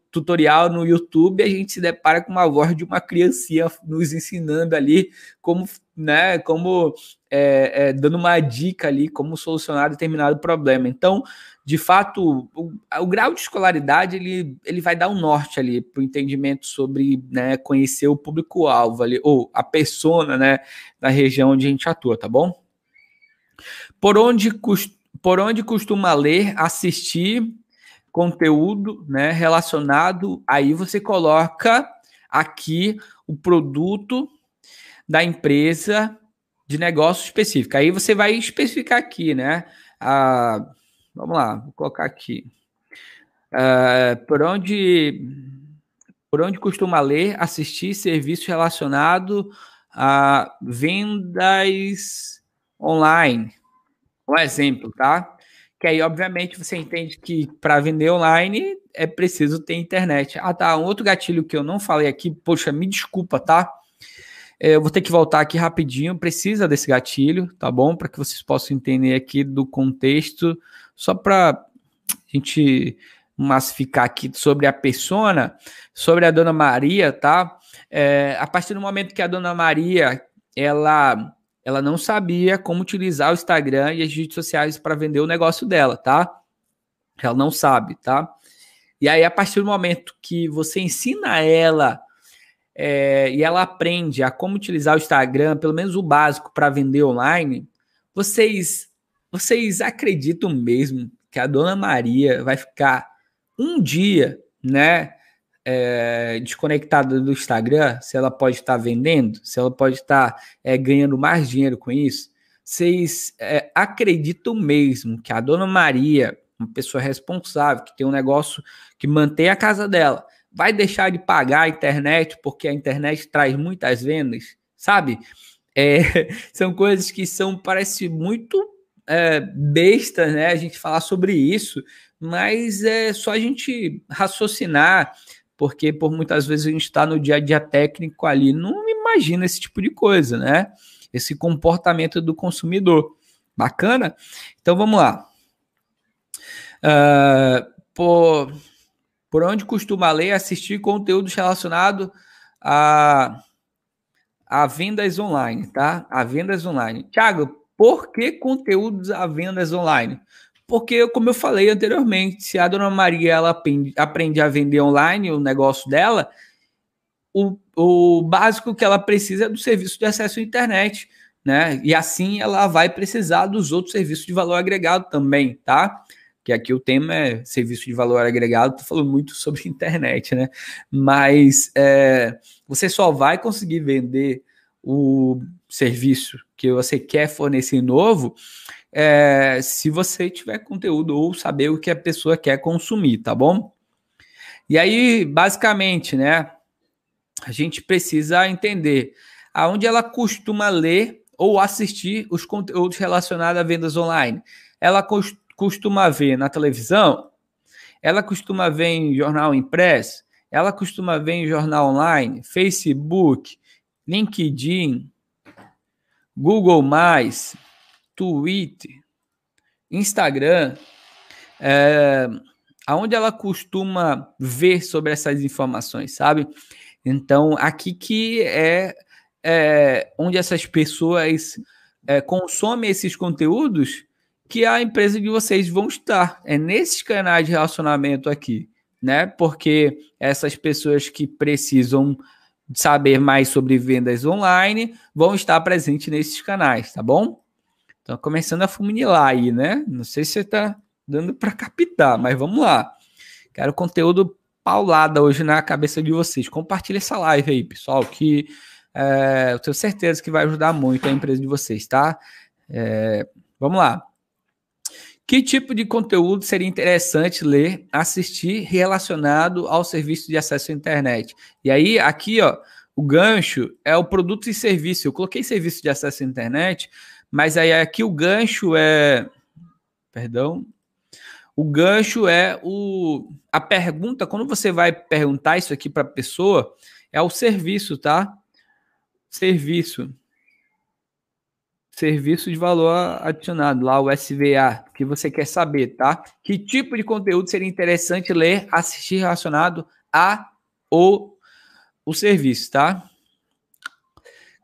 no YouTube, a gente se depara com uma voz de uma criancinha nos ensinando ali como, né, como é, é, dando uma dica ali como solucionar determinado problema. Então, de fato, o, o grau de escolaridade ele, ele vai dar um norte ali para o entendimento sobre né, conhecer o público-alvo ali, ou a persona né, na região onde a gente atua, tá bom? Por onde, por onde costuma ler, assistir conteúdo né, relacionado, aí você coloca aqui o produto da empresa de negócio específico. Aí você vai especificar aqui, né? Ah, vamos lá, vou colocar aqui. Ah, por onde por onde costuma ler, assistir serviço relacionado a vendas online. Um exemplo, tá? Que aí, obviamente, você entende que para vender online é preciso ter internet. Ah, tá. Um outro gatilho que eu não falei aqui, poxa, me desculpa, tá? É, eu vou ter que voltar aqui rapidinho. Precisa desse gatilho, tá bom? Para que vocês possam entender aqui do contexto, só para a gente massificar aqui sobre a persona, sobre a Dona Maria, tá? É, a partir do momento que a Dona Maria ela ela não sabia como utilizar o Instagram e as redes sociais para vender o negócio dela, tá? Ela não sabe, tá? E aí, a partir do momento que você ensina ela é, e ela aprende a como utilizar o Instagram, pelo menos o básico para vender online, vocês, vocês acreditam mesmo que a dona Maria vai ficar um dia, né? É, desconectada do Instagram, se ela pode estar vendendo, se ela pode estar é, ganhando mais dinheiro com isso, vocês é, acreditam mesmo que a dona Maria, uma pessoa responsável, que tem um negócio que mantém a casa dela, vai deixar de pagar a internet porque a internet traz muitas vendas, sabe? É, são coisas que são, parece muito é, bestas, né? A gente falar sobre isso, mas é só a gente raciocinar porque por muitas vezes a gente está no dia a dia técnico ali, não imagina esse tipo de coisa, né? Esse comportamento do consumidor. Bacana? Então vamos lá. Uh, por, por onde costuma ler assistir conteúdos relacionados a, a vendas online, tá? A vendas online. Tiago, por que conteúdos a vendas online? Porque, como eu falei anteriormente, se a dona Maria ela aprende, a vender online o negócio dela, o, o básico que ela precisa é do serviço de acesso à internet, né? E assim ela vai precisar dos outros serviços de valor agregado também, tá? Que aqui o tema é serviço de valor agregado, tô falando muito sobre internet, né? Mas é, você só vai conseguir vender o serviço que você quer fornecer novo é, se você tiver conteúdo ou saber o que a pessoa quer consumir, tá bom? E aí, basicamente, né, a gente precisa entender aonde ela costuma ler ou assistir os conteúdos relacionados a vendas online. Ela costuma ver na televisão, ela costuma ver em jornal impresso, ela costuma ver em jornal online, Facebook, LinkedIn, Google+, Twitter, Instagram, é, aonde ela costuma ver sobre essas informações, sabe? Então, aqui que é, é onde essas pessoas é, consomem esses conteúdos que a empresa de vocês vão estar. É nesses canais de relacionamento aqui, né? Porque essas pessoas que precisam saber mais sobre vendas online vão estar presentes nesses canais, tá bom? Estão começando a funilar aí, né? Não sei se você está dando para captar, mas vamos lá. Quero conteúdo paulada hoje na cabeça de vocês. Compartilhe essa live aí, pessoal, que é, eu tenho certeza que vai ajudar muito a empresa de vocês, tá? É, vamos lá. Que tipo de conteúdo seria interessante ler, assistir relacionado ao serviço de acesso à internet? E aí, aqui, ó, o gancho é o produto e serviço. Eu coloquei serviço de acesso à internet mas aí aqui o gancho é. Perdão. O gancho é o. A pergunta, quando você vai perguntar isso aqui para a pessoa, é o serviço, tá? Serviço. Serviço de valor adicionado, lá o SVA, que você quer saber, tá? Que tipo de conteúdo seria interessante ler, assistir relacionado a o, o serviço, tá?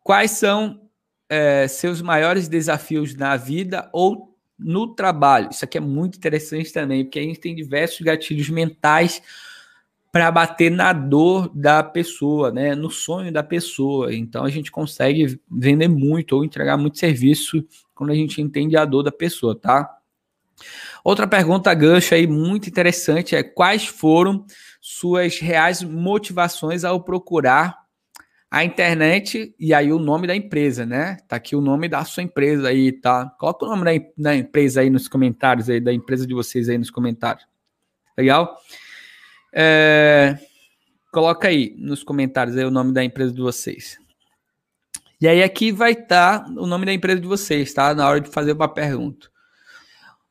Quais são é, seus maiores desafios na vida ou no trabalho. Isso aqui é muito interessante também, porque a gente tem diversos gatilhos mentais para bater na dor da pessoa, né, no sonho da pessoa. Então a gente consegue vender muito ou entregar muito serviço quando a gente entende a dor da pessoa, tá? Outra pergunta gancha aí muito interessante é quais foram suas reais motivações ao procurar a internet e aí o nome da empresa, né? Tá aqui o nome da sua empresa aí, tá? Coloca o nome da, da empresa aí nos comentários aí, da empresa de vocês aí nos comentários. Legal? É, coloca aí nos comentários aí o nome da empresa de vocês. E aí aqui vai estar tá o nome da empresa de vocês, tá? Na hora de fazer uma pergunta.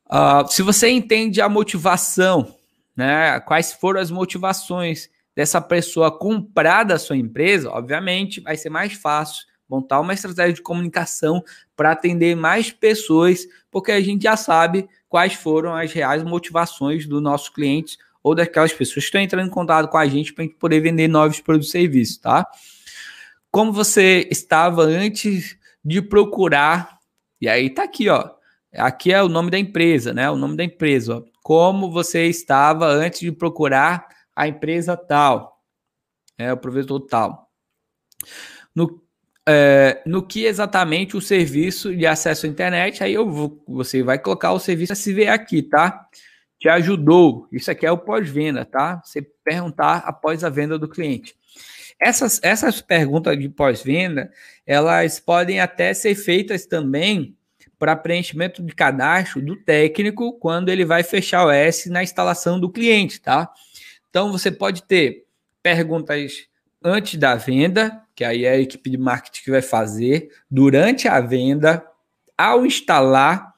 Uh, se você entende a motivação, né, quais foram as motivações dessa pessoa comprar da sua empresa, obviamente vai ser mais fácil montar uma estratégia de comunicação para atender mais pessoas, porque a gente já sabe quais foram as reais motivações dos nossos clientes ou daquelas pessoas que estão entrando em contato com a gente para a gente poder vender novos produtos e serviços, tá? Como você estava antes de procurar, e aí tá aqui, ó. Aqui é o nome da empresa, né? O nome da empresa, ó. Como você estava antes de procurar a empresa tal, é o provedor tal. No, é, no que exatamente o serviço de acesso à internet, aí eu vou, você vai colocar o serviço SVA aqui, tá? Te ajudou. Isso aqui é o pós-venda, tá? Você perguntar após a venda do cliente. Essas, essas perguntas de pós-venda, elas podem até ser feitas também para preenchimento de cadastro do técnico quando ele vai fechar o S na instalação do cliente, tá? Então você pode ter perguntas antes da venda, que aí é a equipe de marketing que vai fazer, durante a venda, ao instalar,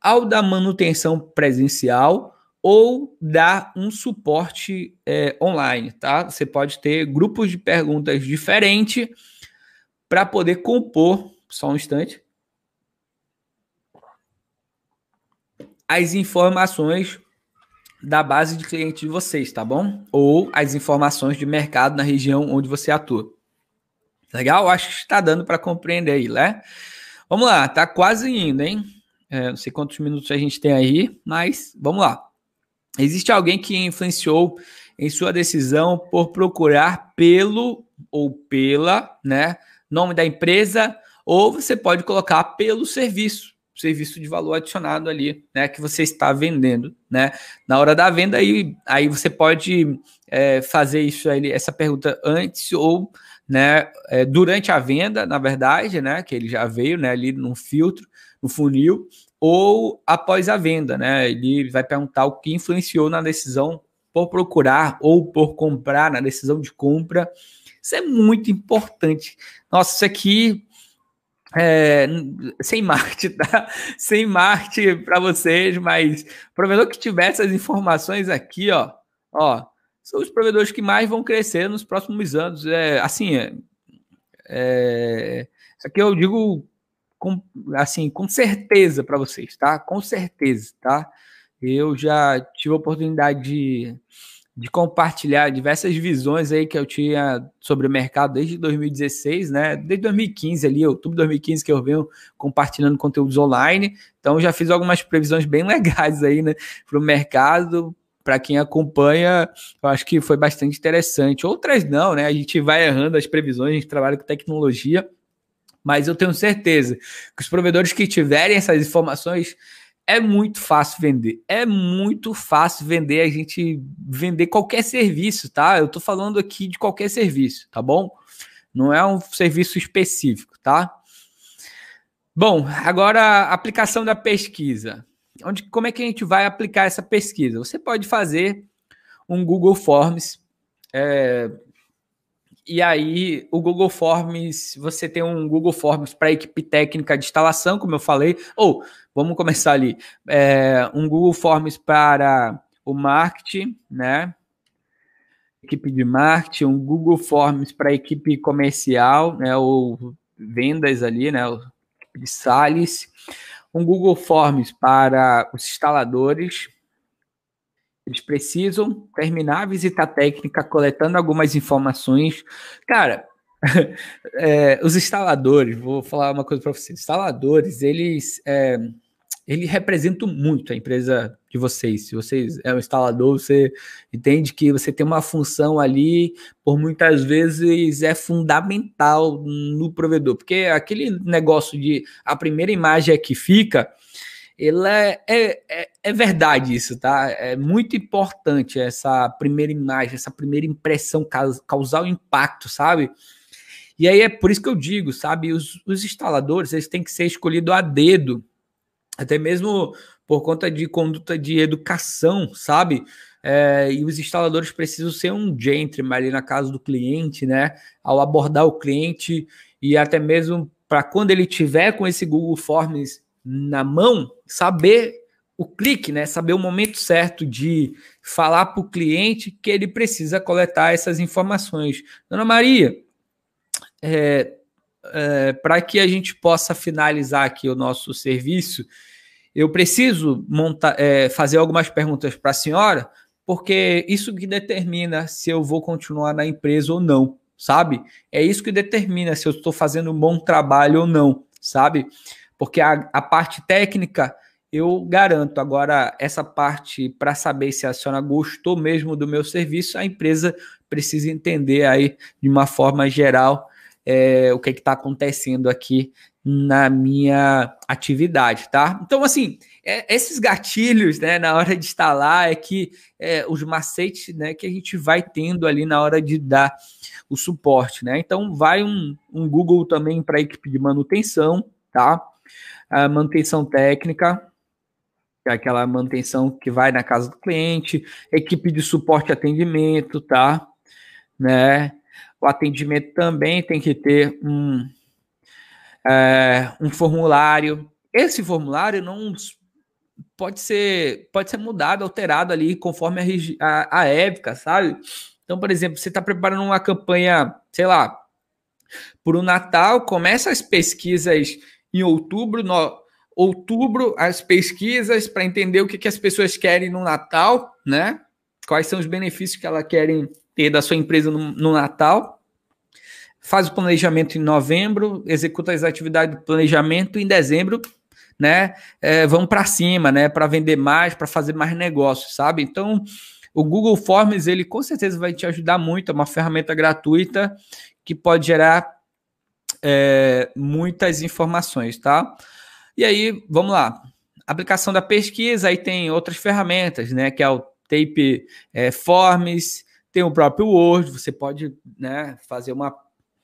ao dar manutenção presencial ou dar um suporte é, online, tá? Você pode ter grupos de perguntas diferentes para poder compor, só um instante, as informações da base de cliente de vocês, tá bom? Ou as informações de mercado na região onde você atua. Legal? Acho que está dando para compreender aí, né? Vamos lá, tá quase indo, hein? É, não sei quantos minutos a gente tem aí, mas vamos lá. Existe alguém que influenciou em sua decisão por procurar pelo ou pela, né, nome da empresa, ou você pode colocar pelo serviço serviço de valor adicionado ali, né, que você está vendendo, né? Na hora da venda aí, aí você pode é, fazer isso aí, essa pergunta antes ou, né, é, durante a venda, na verdade, né, que ele já veio, né, ali no filtro, no funil, ou após a venda, né? Ele vai perguntar o que influenciou na decisão por procurar ou por comprar, na decisão de compra. Isso é muito importante. Nossa, isso aqui é, sem Marte, tá? Sem Marte para vocês, mas provedor que tiver essas informações aqui, ó, ó, são os provedores que mais vão crescer nos próximos anos. É, assim, é, é, isso aqui eu digo com, assim, com certeza para vocês, tá? Com certeza, tá? Eu já tive a oportunidade de de compartilhar diversas visões aí que eu tinha sobre o mercado desde 2016, né? Desde 2015 ali, outubro de 2015 que eu venho compartilhando conteúdos online. Então já fiz algumas previsões bem legais aí, né, para o mercado. Para quem acompanha, eu acho que foi bastante interessante. Outras não, né? A gente vai errando as previsões, a gente trabalha com tecnologia, mas eu tenho certeza que os provedores que tiverem essas informações é muito fácil vender. É muito fácil vender, a gente vender qualquer serviço, tá? Eu tô falando aqui de qualquer serviço, tá bom? Não é um serviço específico, tá? Bom, agora aplicação da pesquisa. Onde, como é que a gente vai aplicar essa pesquisa? Você pode fazer um Google Forms. É, e aí, o Google Forms, você tem um Google Forms para equipe técnica de instalação, como eu falei, ou Vamos começar ali. É, um Google Forms para o marketing, né? Equipe de marketing, um Google Forms para equipe comercial, né? Ou vendas ali, né? De sales. Um Google Forms para os instaladores. Eles precisam terminar a visita técnica coletando algumas informações. Cara, é, os instaladores, vou falar uma coisa para vocês. Instaladores, eles, é, eles representam muito a empresa de vocês. Se vocês é um instalador, você entende que você tem uma função ali, por muitas vezes é fundamental no provedor, porque aquele negócio de a primeira imagem é que fica, ele é, é, é, verdade isso, tá? É muito importante essa primeira imagem, essa primeira impressão causar o impacto, sabe? E aí é por isso que eu digo, sabe, os, os instaladores eles têm que ser escolhidos a dedo, até mesmo por conta de conduta de educação, sabe? É, e os instaladores precisam ser um gentleman ali na casa do cliente, né? Ao abordar o cliente e até mesmo para quando ele tiver com esse Google Forms na mão, saber o clique, né? Saber o momento certo de falar para o cliente que ele precisa coletar essas informações. Dona Maria, é, é, para que a gente possa finalizar aqui o nosso serviço, eu preciso montar, é, fazer algumas perguntas para a senhora, porque isso que determina se eu vou continuar na empresa ou não, sabe? É isso que determina se eu estou fazendo um bom trabalho ou não, sabe? Porque a, a parte técnica eu garanto. Agora, essa parte para saber se a senhora gostou mesmo do meu serviço, a empresa precisa entender aí de uma forma geral é, o que é está acontecendo aqui na minha atividade, tá? Então, assim, é, esses gatilhos, né, na hora de instalar, é que é, os macetes, né, que a gente vai tendo ali na hora de dar o suporte, né? Então, vai um, um Google também para a equipe de manutenção, tá? A manutenção técnica, é aquela manutenção que vai na casa do cliente, equipe de suporte e atendimento, tá? Né? O atendimento também tem que ter um, é, um formulário. Esse formulário não pode ser pode ser mudado, alterado ali conforme a, a, a época, sabe? Então, por exemplo, você está preparando uma campanha, sei lá, para o Natal, começa as pesquisas em outubro, no, outubro as pesquisas para entender o que, que as pessoas querem no Natal, né? Quais são os benefícios que elas querem ter da sua empresa no, no Natal. Faz o planejamento em novembro, executa as atividades de planejamento em dezembro, né? É, vão para cima, né? Para vender mais, para fazer mais negócios, sabe? Então, o Google Forms ele com certeza vai te ajudar muito. É uma ferramenta gratuita que pode gerar é, muitas informações, tá? E aí, vamos lá. Aplicação da pesquisa, aí tem outras ferramentas, né? Que é o Tape é, Forms, tem o próprio Word, você pode né, fazer uma,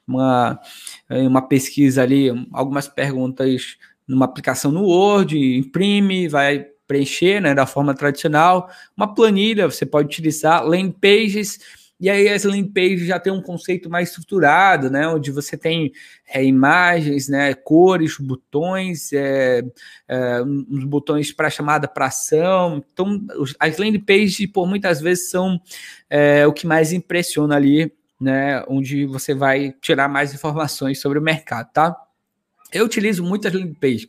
uma, uma pesquisa ali, algumas perguntas numa aplicação no Word, imprime, vai preencher né, da forma tradicional. Uma planilha, você pode utilizar landing pages e aí as landing pages já tem um conceito mais estruturado, né? Onde você tem é, imagens, né? Cores, botões, é, é, uns botões para chamada para ação. Então, as landing pages, por muitas vezes, são é, o que mais impressiona ali, né? Onde você vai tirar mais informações sobre o mercado, tá? Eu utilizo muitas landing pages.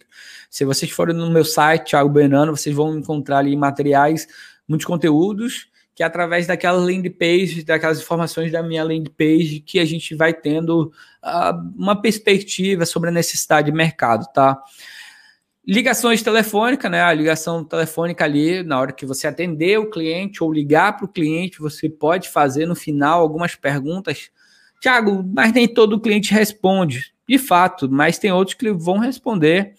Se vocês forem no meu site, Thiago Benano, vocês vão encontrar ali materiais, muitos conteúdos que é através daquela landing page, daquelas informações da minha landing page, que a gente vai tendo uh, uma perspectiva sobre a necessidade de mercado, tá? Ligações telefônicas, né? A ligação telefônica ali, na hora que você atender o cliente ou ligar para o cliente, você pode fazer no final algumas perguntas. Tiago, mas nem todo cliente responde. De fato, mas tem outros que vão responder.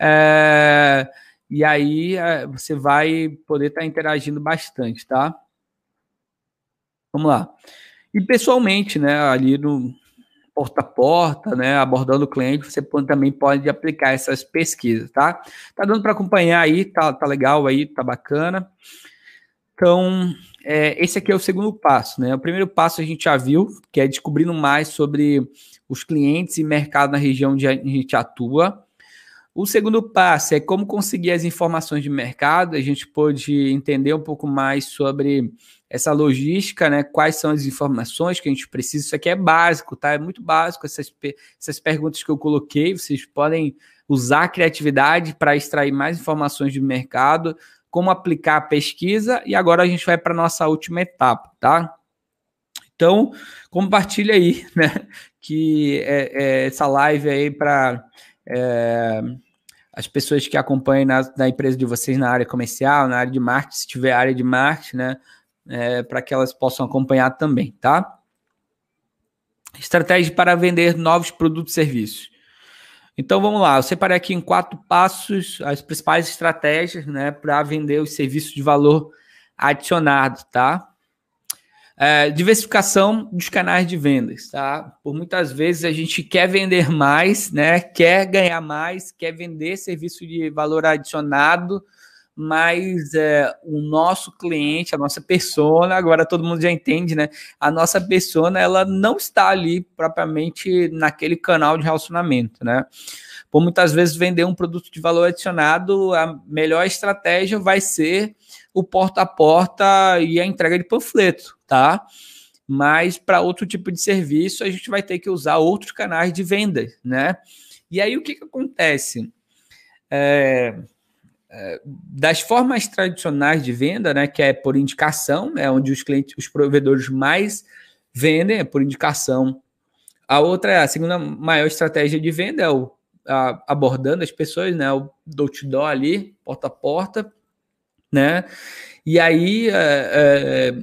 É... E aí é, você vai poder estar tá interagindo bastante, tá? Vamos lá. E pessoalmente, né, ali no porta a porta, né, abordando o cliente, você também pode aplicar essas pesquisas, tá? Tá dando para acompanhar aí, tá, tá legal aí, tá bacana. Então, é, esse aqui é o segundo passo, né? O primeiro passo a gente já viu, que é descobrindo mais sobre os clientes e mercado na região onde a gente atua. O segundo passo é como conseguir as informações de mercado. A gente pode entender um pouco mais sobre essa logística, né? Quais são as informações que a gente precisa? Isso aqui é básico, tá? É muito básico essas, essas perguntas que eu coloquei. Vocês podem usar a criatividade para extrair mais informações de mercado, como aplicar a pesquisa, e agora a gente vai para a nossa última etapa, tá? Então, compartilha aí, né? Que é, é essa live aí para é, as pessoas que acompanham na, na, empresa de vocês na área comercial, na área de marketing, se tiver área de marketing, né? É, para que elas possam acompanhar também, tá? Estratégia para vender novos produtos e serviços. Então vamos lá, eu separei aqui em quatro passos as principais estratégias né, para vender os serviços de valor adicionado, tá? É, diversificação dos canais de vendas, tá? Por muitas vezes a gente quer vender mais, né? Quer ganhar mais, quer vender serviço de valor adicionado, mas é, o nosso cliente, a nossa persona, agora todo mundo já entende, né? A nossa persona, ela não está ali propriamente naquele canal de relacionamento, né? Por muitas vezes vender um produto de valor adicionado, a melhor estratégia vai ser o porta a porta e a entrega de panfleto, tá? Mas para outro tipo de serviço, a gente vai ter que usar outros canais de venda, né? E aí o que, que acontece? É, das formas tradicionais de venda, né, que é por indicação, é onde os clientes, os provedores mais vendem, é por indicação. A outra, a segunda maior estratégia de venda é o a, abordando as pessoas, né, o door-to-door ali, porta a porta, né? E aí é, é,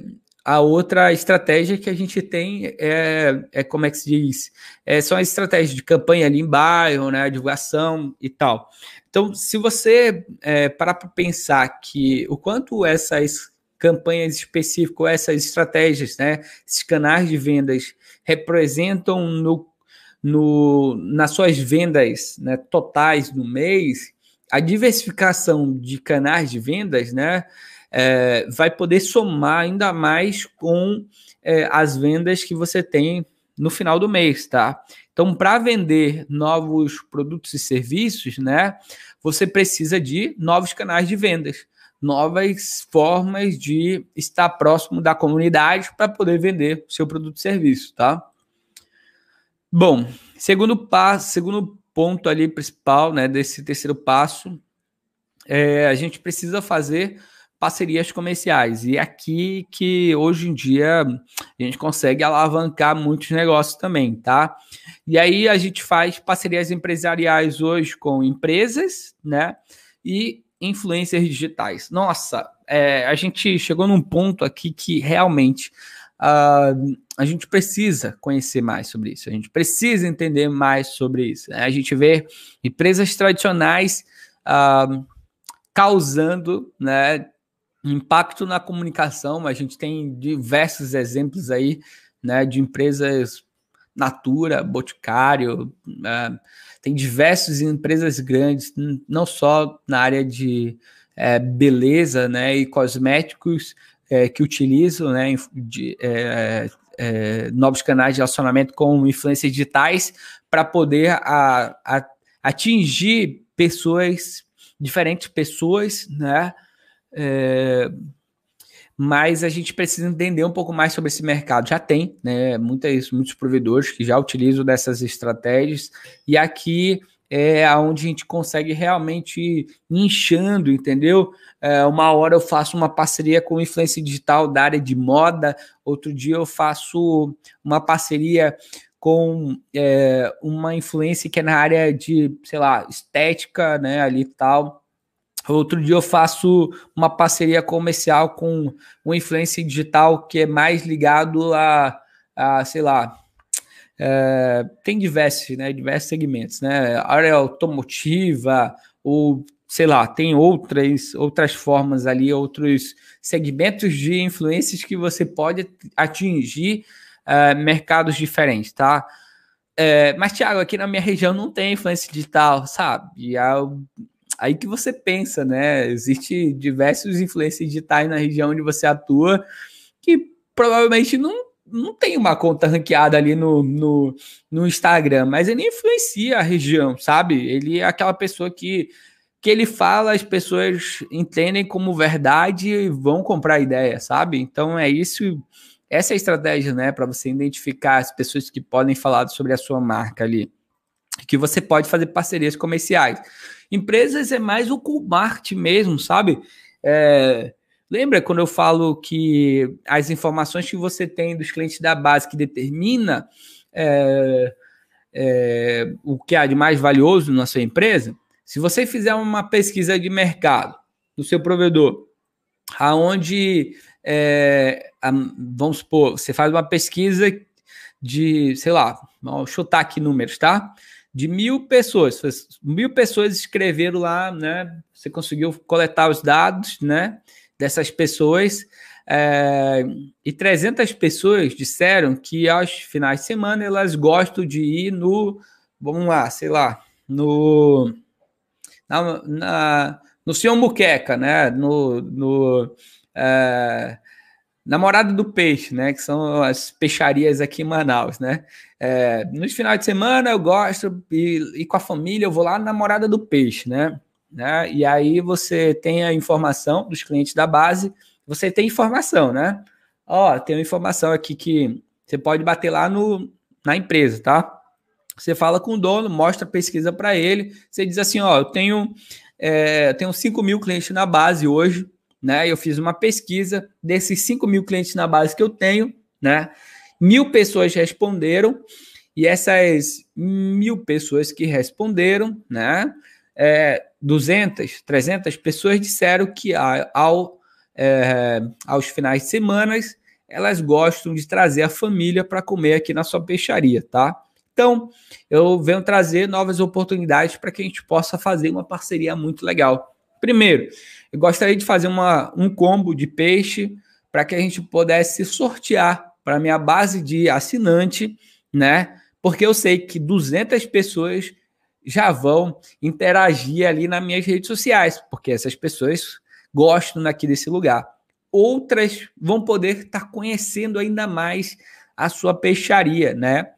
a outra estratégia que a gente tem é, é como é que se diz? É, são as estratégias de campanha ali em bairro, né? Divulgação e tal. Então, se você é, parar para pensar que o quanto essas campanhas específicas, essas estratégias, né? Esses canais de vendas representam no, no, nas suas vendas né, totais no mês, a diversificação de canais de vendas, né? é, vai poder somar ainda mais com é, as vendas que você tem no final do mês, tá? Então, para vender novos produtos e serviços, né, você precisa de novos canais de vendas, novas formas de estar próximo da comunidade para poder vender seu produto e serviço, tá? Bom, segundo passo, segundo ponto ali principal, né, desse terceiro passo, é, a gente precisa fazer parcerias comerciais. E é aqui que hoje em dia a gente consegue alavancar muitos negócios também, tá? E aí a gente faz parcerias empresariais hoje com empresas, né? E influencers digitais. Nossa, é, a gente chegou num ponto aqui que realmente uh, a gente precisa conhecer mais sobre isso, a gente precisa entender mais sobre isso. Né? A gente vê empresas tradicionais uh, causando né, Impacto na comunicação, a gente tem diversos exemplos aí, né, de empresas Natura, Boticário, né, tem diversas empresas grandes, não só na área de é, beleza, né, e cosméticos, é, que utilizam, né, de, é, é novos canais de relacionamento com influências digitais para poder a, a, atingir pessoas, diferentes pessoas, né, é, mas a gente precisa entender um pouco mais sobre esse mercado. Já tem, né? Muitas, muitos provedores que já utilizam dessas estratégias, e aqui é onde a gente consegue realmente inchando, entendeu? É, uma hora eu faço uma parceria com influência digital da área de moda, outro dia eu faço uma parceria com é, uma influência que é na área de, sei lá, estética, né, ali tal. Outro dia eu faço uma parceria comercial com um influencer digital que é mais ligado a, a sei lá, é, tem diversos, né, diversos segmentos, né, área automotiva, ou sei lá, tem outras, outras formas ali, outros segmentos de influências que você pode atingir é, mercados diferentes, tá? É, mas, Thiago, aqui na minha região não tem influência digital, sabe? E eu aí que você pensa, né? Existe diversos influencers digitais na região onde você atua que provavelmente não, não tem uma conta ranqueada ali no, no, no Instagram, mas ele influencia a região, sabe? Ele é aquela pessoa que que ele fala, as pessoas entendem como verdade e vão comprar a ideia, sabe? Então é isso, essa é a estratégia, né, para você identificar as pessoas que podem falar sobre a sua marca ali, que você pode fazer parcerias comerciais. Empresas é mais o co-marketing mesmo, sabe? É, lembra quando eu falo que as informações que você tem dos clientes da base que determina é, é, o que há de mais valioso na sua empresa? Se você fizer uma pesquisa de mercado do seu provedor, aonde é, vamos supor, você faz uma pesquisa de, sei lá, vamos chutar aqui números, tá? De mil pessoas. Mil pessoas escreveram lá, né? Você conseguiu coletar os dados, né? Dessas pessoas. É, e 300 pessoas disseram que aos finais de semana elas gostam de ir no, vamos lá, sei lá, no, na, na no Senhor Muqueca, né? No, no é, Namorada do Peixe, né? Que são as peixarias aqui em Manaus, né? É, nos finais de semana eu gosto e, e com a família eu vou lá na Namorada do Peixe, né? né? E aí você tem a informação dos clientes da base, você tem informação, né? Ó, tem uma informação aqui que você pode bater lá no, na empresa, tá? Você fala com o dono, mostra a pesquisa para ele, você diz assim, ó, eu tenho, é, tenho 5 mil clientes na base hoje, né? Eu fiz uma pesquisa desses 5 mil clientes na base que eu tenho, né? Mil pessoas responderam e essas mil pessoas que responderam, né? É, 200, 300 pessoas disseram que ao, é, aos finais de semana elas gostam de trazer a família para comer aqui na sua peixaria, tá? Então, eu venho trazer novas oportunidades para que a gente possa fazer uma parceria muito legal. Primeiro, eu gostaria de fazer uma, um combo de peixe para que a gente pudesse sortear para minha base de assinante, né? Porque eu sei que 200 pessoas já vão interagir ali nas minhas redes sociais, porque essas pessoas gostam daqui desse lugar. Outras vão poder estar tá conhecendo ainda mais a sua peixaria, né?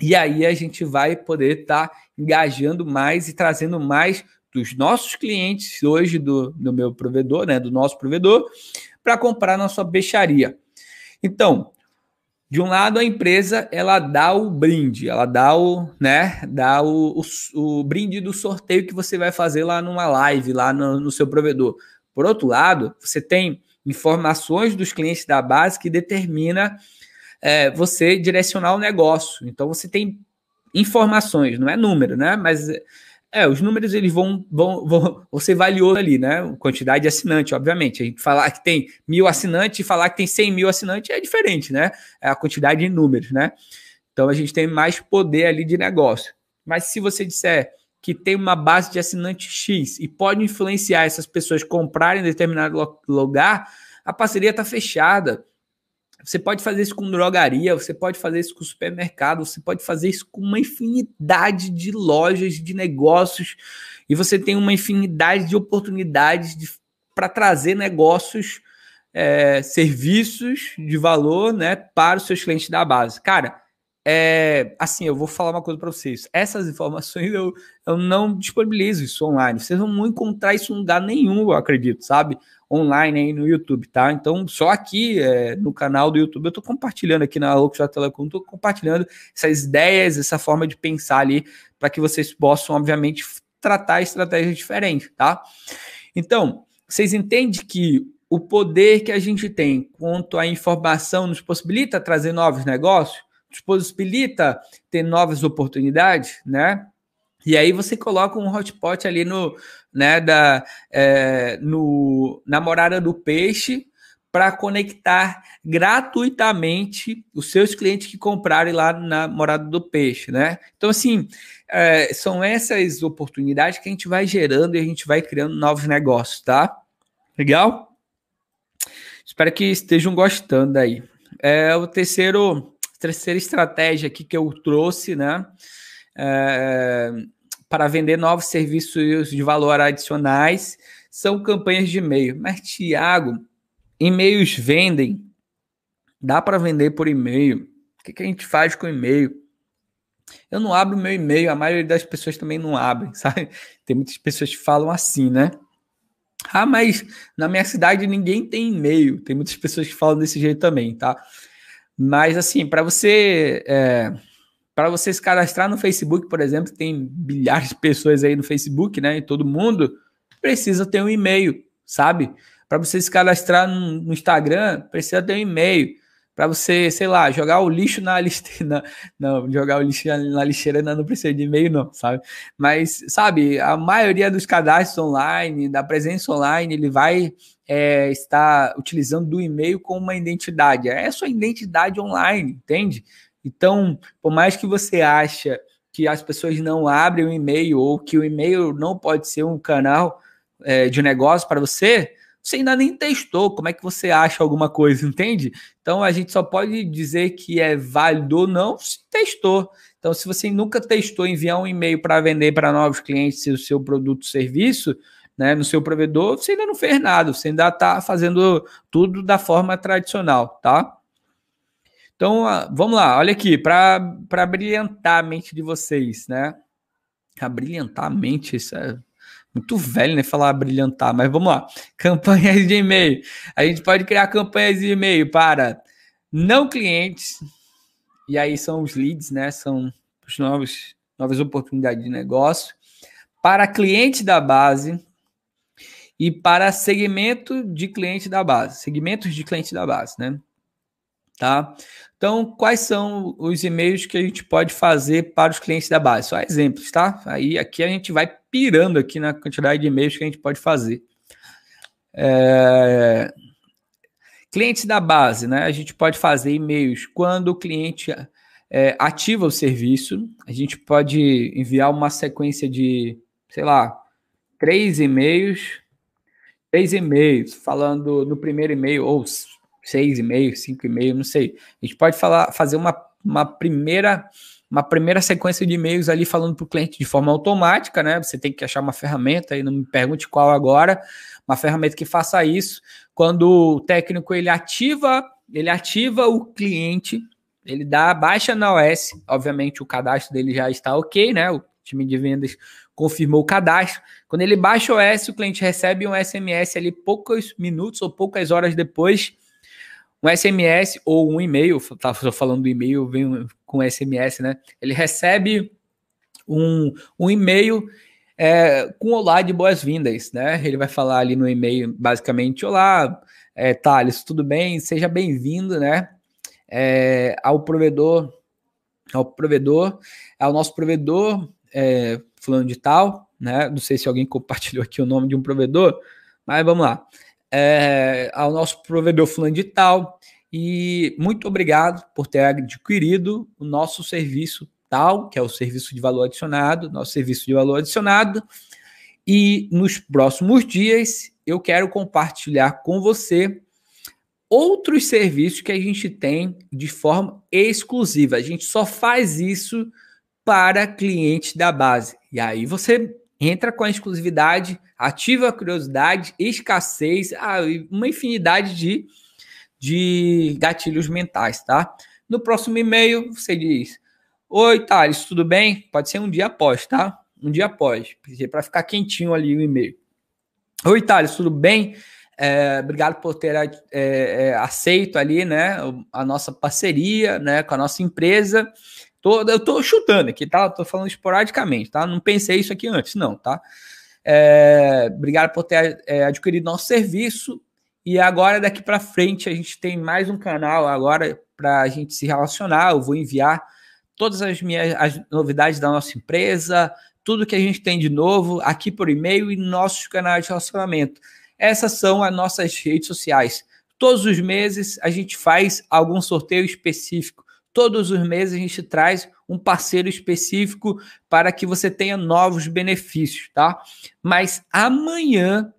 E aí a gente vai poder estar tá engajando mais e trazendo mais dos nossos clientes hoje do, do meu provedor, né, do nosso provedor, para comprar na sua peixaria. Então, de um lado a empresa ela dá o brinde, ela dá o, né, dá o, o, o brinde do sorteio que você vai fazer lá numa live lá no, no seu provedor. Por outro lado, você tem informações dos clientes da base que determina é, você direcionar o negócio. Então você tem informações, não é número, né? Mas é, os números eles vão, vão, vão você avaliou ali, né? Quantidade de assinante, obviamente. A gente falar que tem mil assinantes e falar que tem 100 mil assinantes é diferente, né? É a quantidade de números, né? Então a gente tem mais poder ali de negócio. Mas se você disser que tem uma base de assinante X e pode influenciar essas pessoas comprarem em determinado lugar, a parceria está fechada. Você pode fazer isso com drogaria, você pode fazer isso com supermercado, você pode fazer isso com uma infinidade de lojas, de negócios, e você tem uma infinidade de oportunidades para trazer negócios, é, serviços de valor né, para os seus clientes da base. Cara, é, assim, eu vou falar uma coisa para vocês. Essas informações eu, eu não disponibilizo isso online. Vocês não vão encontrar isso em lugar nenhum, eu acredito, sabe? online aí no YouTube, tá? Então, só aqui é, no canal do YouTube, eu estou compartilhando aqui na Loucos Telecom, estou compartilhando essas ideias, essa forma de pensar ali, para que vocês possam, obviamente, tratar estratégias diferentes, tá? Então, vocês entendem que o poder que a gente tem quanto à informação nos possibilita trazer novos negócios, nos possibilita ter novas oportunidades, né? E aí você coloca um hotspot ali no, né, da, é, no, na morada do peixe para conectar gratuitamente os seus clientes que comprarem lá na morada do peixe, né? Então, assim, é, são essas oportunidades que a gente vai gerando e a gente vai criando novos negócios, tá? Legal? Espero que estejam gostando aí. É o terceiro, terceira estratégia aqui que eu trouxe, né? É, para vender novos serviços de valor adicionais são campanhas de e-mail. Mas, Tiago, e-mails vendem? Dá para vender por e-mail? O que, que a gente faz com e-mail? Eu não abro meu e-mail, a maioria das pessoas também não abrem, sabe? Tem muitas pessoas que falam assim, né? Ah, mas na minha cidade ninguém tem e-mail. Tem muitas pessoas que falam desse jeito também, tá? Mas assim, para você é, para você se cadastrar no Facebook, por exemplo, tem bilhares de pessoas aí no Facebook, né? E todo mundo precisa ter um e-mail, sabe? Para você se cadastrar no Instagram, precisa ter um e-mail. Para você, sei lá, jogar o lixo na lixeira. Não, jogar o lixo na lixeira não, não precisa de e-mail, não, sabe? Mas, sabe, a maioria dos cadastros online, da presença online, ele vai é, estar utilizando do e-mail como uma identidade. É a sua identidade online, entende? Então, por mais que você acha que as pessoas não abrem o e-mail ou que o e-mail não pode ser um canal é, de negócio para você, você ainda nem testou. Como é que você acha alguma coisa, entende? Então, a gente só pode dizer que é válido ou não se testou. Então, se você nunca testou enviar um e-mail para vender para novos clientes o seu produto ou serviço, né, no seu provedor, você ainda não fez nada, você ainda está fazendo tudo da forma tradicional, tá? Então, vamos lá, olha aqui, para brilhantar a mente de vocês, né? A brilhantar a mente, isso é muito velho, né? Falar brilhantar, mas vamos lá. Campanhas de e-mail. A gente pode criar campanhas de e-mail para não clientes, e aí são os leads, né? São os novos, novas oportunidades de negócio. Para clientes da base e para segmento de cliente da base, segmentos de cliente da base, né? Tá? Então, quais são os e-mails que a gente pode fazer para os clientes da base? Só exemplos, tá? Aí aqui a gente vai pirando aqui na quantidade de e-mails que a gente pode fazer. É... Clientes da base, né? A gente pode fazer e-mails quando o cliente é, ativa o serviço. A gente pode enviar uma sequência de, sei lá, três e-mails, três e-mails, falando no primeiro e-mail, ou seis e meio, cinco e meio, não sei. A gente pode falar, fazer uma, uma primeira uma primeira sequência de e-mails ali falando para o cliente de forma automática, né? Você tem que achar uma ferramenta aí, não me pergunte qual agora, uma ferramenta que faça isso. Quando o técnico ele ativa, ele ativa o cliente, ele dá baixa na OS, obviamente o cadastro dele já está ok, né? O time de vendas confirmou o cadastro. Quando ele baixa o OS, o cliente recebe um SMS ali poucos minutos ou poucas horas depois um SMS ou um e-mail, tá falando do e-mail, vem com SMS, né? Ele recebe um, um e-mail é, com olá de boas-vindas, né? Ele vai falar ali no e-mail, basicamente, olá, é, Thales, tudo bem? Seja bem-vindo, né? É, ao provedor, ao provedor, ao nosso provedor, é, fulano de tal, né? Não sei se alguém compartilhou aqui o nome de um provedor, mas vamos lá é, ao nosso provedor fulano de tal. E muito obrigado por ter adquirido o nosso serviço tal, que é o serviço de valor adicionado, nosso serviço de valor adicionado. E nos próximos dias eu quero compartilhar com você outros serviços que a gente tem de forma exclusiva. A gente só faz isso para clientes da base. E aí você entra com a exclusividade, ativa a curiosidade, escassez, uma infinidade de, de gatilhos mentais, tá? No próximo e-mail, você diz: Oi, Thales, tudo bem? Pode ser um dia após, tá? Um dia após, para ficar quentinho ali o e-mail. Oi, Thales, tudo bem? É, obrigado por ter é, é, aceito ali, né, a nossa parceria, né, com a nossa empresa. Tô, eu tô chutando aqui, tá? Tô falando esporadicamente, tá? Não pensei isso aqui antes, não, tá? É, obrigado por ter é, adquirido nosso serviço. E agora, daqui para frente, a gente tem mais um canal agora para a gente se relacionar. Eu vou enviar todas as minhas as novidades da nossa empresa, tudo que a gente tem de novo aqui por e-mail e nossos canais de relacionamento. Essas são as nossas redes sociais. Todos os meses a gente faz algum sorteio específico. Todos os meses a gente traz um parceiro específico para que você tenha novos benefícios, tá? Mas amanhã,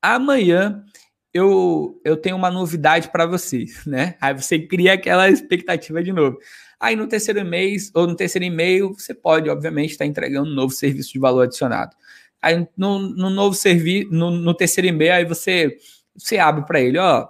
amanhã eu, eu tenho uma novidade para vocês, né? Aí você cria aquela expectativa de novo. Aí no terceiro mês ou no terceiro e-mail, você pode, obviamente, estar tá entregando um novo serviço de valor adicionado. Aí no, no novo serviço, no, no, terceiro e-mail, aí você, você abre para ele, ó,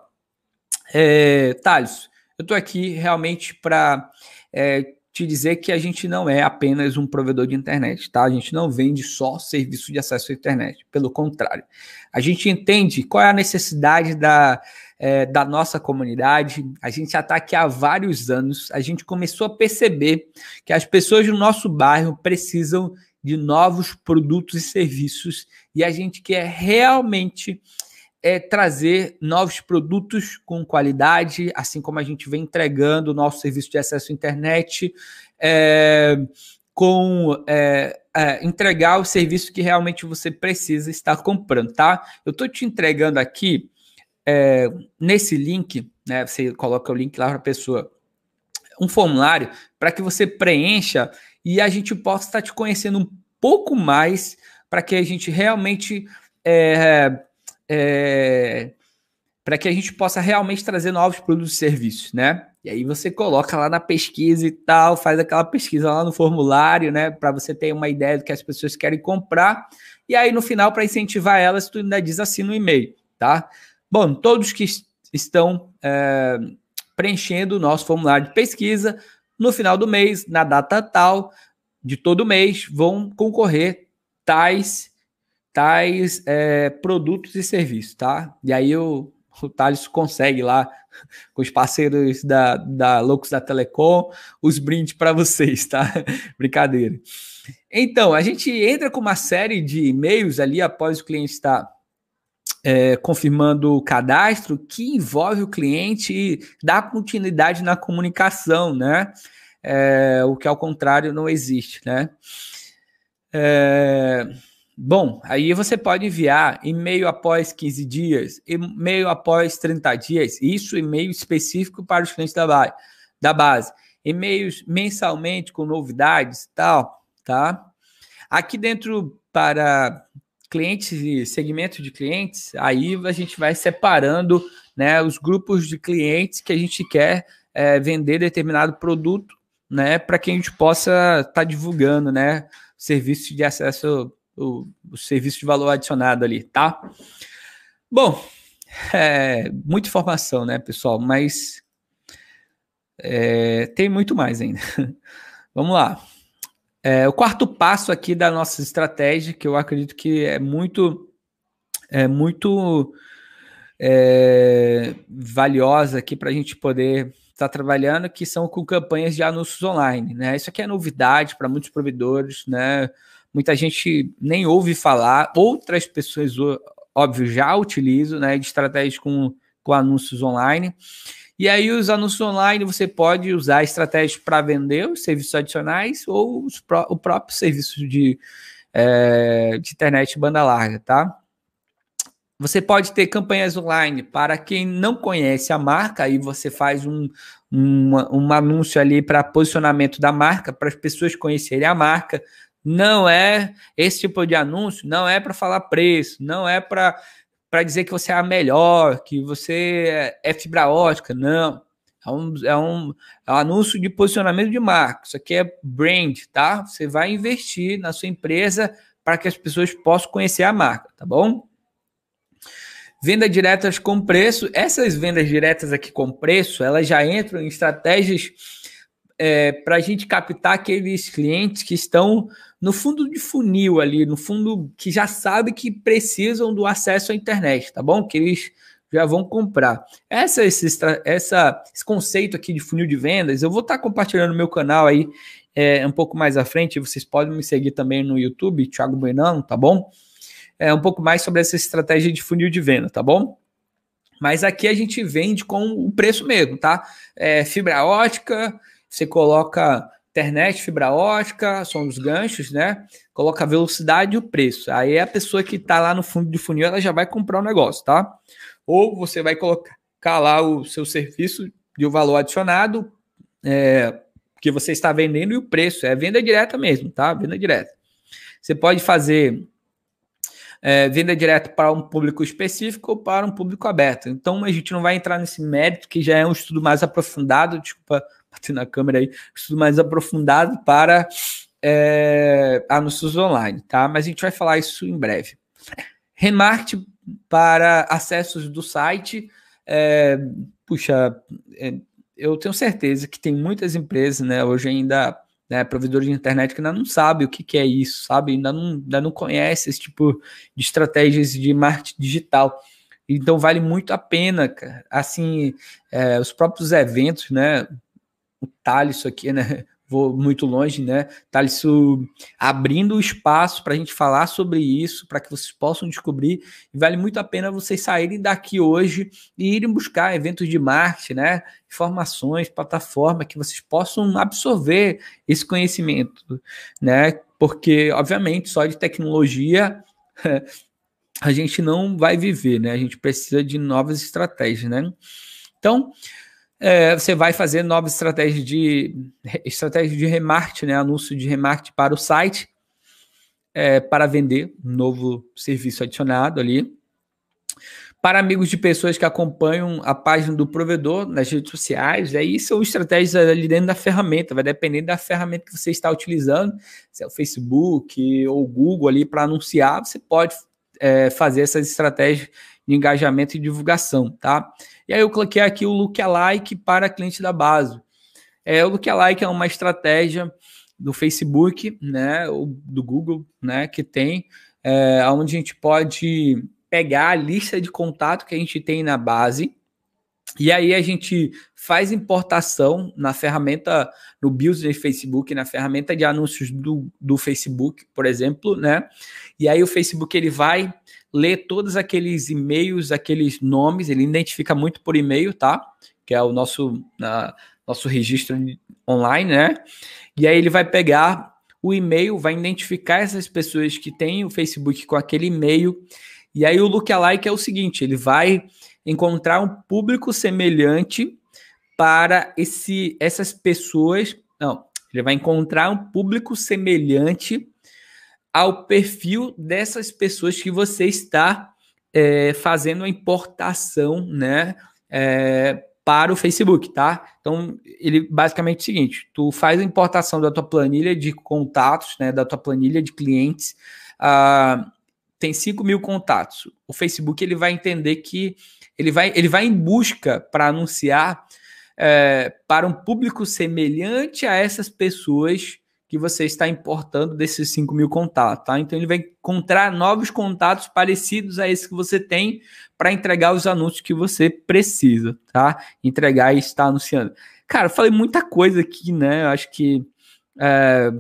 é, Thales, eu estou aqui realmente para é, te dizer que a gente não é apenas um provedor de internet, tá? A gente não vende só serviço de acesso à internet. Pelo contrário, a gente entende qual é a necessidade da, é, da nossa comunidade. A gente já está aqui há vários anos. A gente começou a perceber que as pessoas do nosso bairro precisam de novos produtos e serviços e a gente quer realmente é trazer novos produtos com qualidade, assim como a gente vem entregando o nosso serviço de acesso à internet, é, com é, é, entregar o serviço que realmente você precisa estar comprando, tá? Eu estou te entregando aqui é, nesse link, né? Você coloca o link lá para a pessoa, um formulário para que você preencha e a gente possa estar te conhecendo um pouco mais para que a gente realmente é, para que a gente possa realmente trazer novos produtos e serviços, né? E aí você coloca lá na pesquisa e tal, faz aquela pesquisa lá no formulário, né, para você ter uma ideia do que as pessoas querem comprar. E aí no final, para incentivar elas, tu ainda diz assim no e-mail, tá? Bom, todos que estão é, preenchendo o nosso formulário de pesquisa, no final do mês, na data tal de todo mês, vão concorrer tais tais é, produtos e serviços, tá? E aí o, Thales consegue lá, com os parceiros da, da Loucos da Telecom, os brindes para vocês, tá? Brincadeira. Então, a gente entra com uma série de e-mails ali após o cliente estar é, confirmando o cadastro que envolve o cliente e dá continuidade na comunicação, né? É, o que ao contrário não existe, né? É, bom, aí você pode enviar e-mail após 15 dias, e-mail após 30 dias, isso e-mail específico para os clientes da base. E-mails mensalmente com novidades, tal, tá? Aqui dentro para clientes e segmentos de clientes, aí a gente vai separando né, os grupos de clientes que a gente quer é, vender determinado produto, né, para que a gente possa estar tá divulgando, né, serviço de acesso, o, o, serviço de valor adicionado ali, tá? Bom, é, muita informação, né, pessoal, mas é, tem muito mais ainda. Vamos lá. É, o quarto passo aqui da nossa estratégia, que eu acredito que é muito, é muito é, valiosa aqui para a gente poder estar tá trabalhando, que são com campanhas de anúncios online. Né? Isso aqui é novidade para muitos provedores, né? Muita gente nem ouve falar, outras pessoas, óbvio, já utilizam né, de estratégias com, com anúncios online. E aí, os anúncios online, você pode usar estratégias para vender os serviços adicionais ou pró o próprio serviço de, é, de internet banda larga, tá? Você pode ter campanhas online para quem não conhece a marca, aí você faz um, um, um anúncio ali para posicionamento da marca, para as pessoas conhecerem a marca. Não é esse tipo de anúncio, não é para falar preço, não é para para dizer que você é a melhor, que você é fibra ótica. Não. É um, é, um, é um anúncio de posicionamento de marca. Isso aqui é brand, tá? Você vai investir na sua empresa para que as pessoas possam conhecer a marca, tá bom? Venda diretas com preço. Essas vendas diretas aqui com preço, elas já entram em estratégias é, para a gente captar aqueles clientes que estão no fundo de funil ali, no fundo que já sabe que precisam do acesso à internet, tá bom? Que eles já vão comprar. Essa, esse, essa, esse conceito aqui de funil de vendas, eu vou estar tá compartilhando no meu canal aí é, um pouco mais à frente. Vocês podem me seguir também no YouTube, Thiago Buenano, tá bom? É um pouco mais sobre essa estratégia de funil de venda, tá bom? Mas aqui a gente vende com o preço mesmo, tá? É, fibra ótica, você coloca internet, fibra ótica, são os ganchos, né? Coloca a velocidade e o preço. Aí a pessoa que está lá no fundo de funil, ela já vai comprar o negócio, tá? Ou você vai colocar lá o seu serviço de um valor adicionado é, que você está vendendo e o preço. É venda direta mesmo, tá? Venda direta. Você pode fazer é, venda direta para um público específico ou para um público aberto. Então a gente não vai entrar nesse mérito, que já é um estudo mais aprofundado, desculpa bater na câmera aí, estudo mais aprofundado para é, anúncios online, tá? Mas a gente vai falar isso em breve. Remarketing para acessos do site. É, puxa, é, eu tenho certeza que tem muitas empresas, né, hoje ainda, né, provedores de internet que ainda não sabem o que, que é isso, sabe? Ainda não, ainda não conhece esse tipo de estratégias de marketing digital. Então vale muito a pena, cara. Assim, é, os próprios eventos, né? O Thales aqui, né? Vou muito longe, né? Thales abrindo espaço para a gente falar sobre isso, para que vocês possam descobrir. E vale muito a pena vocês saírem daqui hoje e irem buscar eventos de marketing, né? Informações, plataforma, que vocês possam absorver esse conhecimento, né? Porque, obviamente, só de tecnologia a gente não vai viver, né? A gente precisa de novas estratégias, né? Então, é, você vai fazer novas estratégias de estratégia de remarketing, né? Anúncio de remarketing para o site é, para vender um novo serviço adicionado ali. para amigos de pessoas que acompanham a página do provedor nas redes sociais, aí são estratégias ali dentro da ferramenta, vai depender da ferramenta que você está utilizando, se é o Facebook ou o Google ali para anunciar, você pode é, fazer essas estratégias engajamento e divulgação, tá? E aí eu coloquei aqui o Lookalike para cliente da base. É, o Lookalike é uma estratégia do Facebook, né, ou do Google, né, que tem, é, onde a gente pode pegar a lista de contato que a gente tem na base e aí a gente faz importação na ferramenta, no business Facebook, na ferramenta de anúncios do, do Facebook, por exemplo, né? E aí o Facebook ele vai ler todos aqueles e-mails, aqueles nomes, ele identifica muito por e-mail, tá? Que é o nosso, uh, nosso registro online, né? E aí ele vai pegar o e-mail, vai identificar essas pessoas que têm o Facebook com aquele e-mail e aí o lookalike é o seguinte, ele vai encontrar um público semelhante para esse, essas pessoas. Não, ele vai encontrar um público semelhante ao perfil dessas pessoas que você está é, fazendo a importação, né? É, para o Facebook, tá? Então, ele basicamente é o seguinte: tu faz a importação da tua planilha de contatos, né? Da tua planilha de clientes. Uh, tem 5 mil contatos. O Facebook ele vai entender que ele vai, ele vai em busca para anunciar é, para um público semelhante a essas pessoas que você está importando desses 5 mil contatos, tá? Então ele vai encontrar novos contatos parecidos a esses que você tem para entregar os anúncios que você precisa, tá? Entregar e estar anunciando. Cara, eu falei muita coisa aqui, né? Eu acho que é,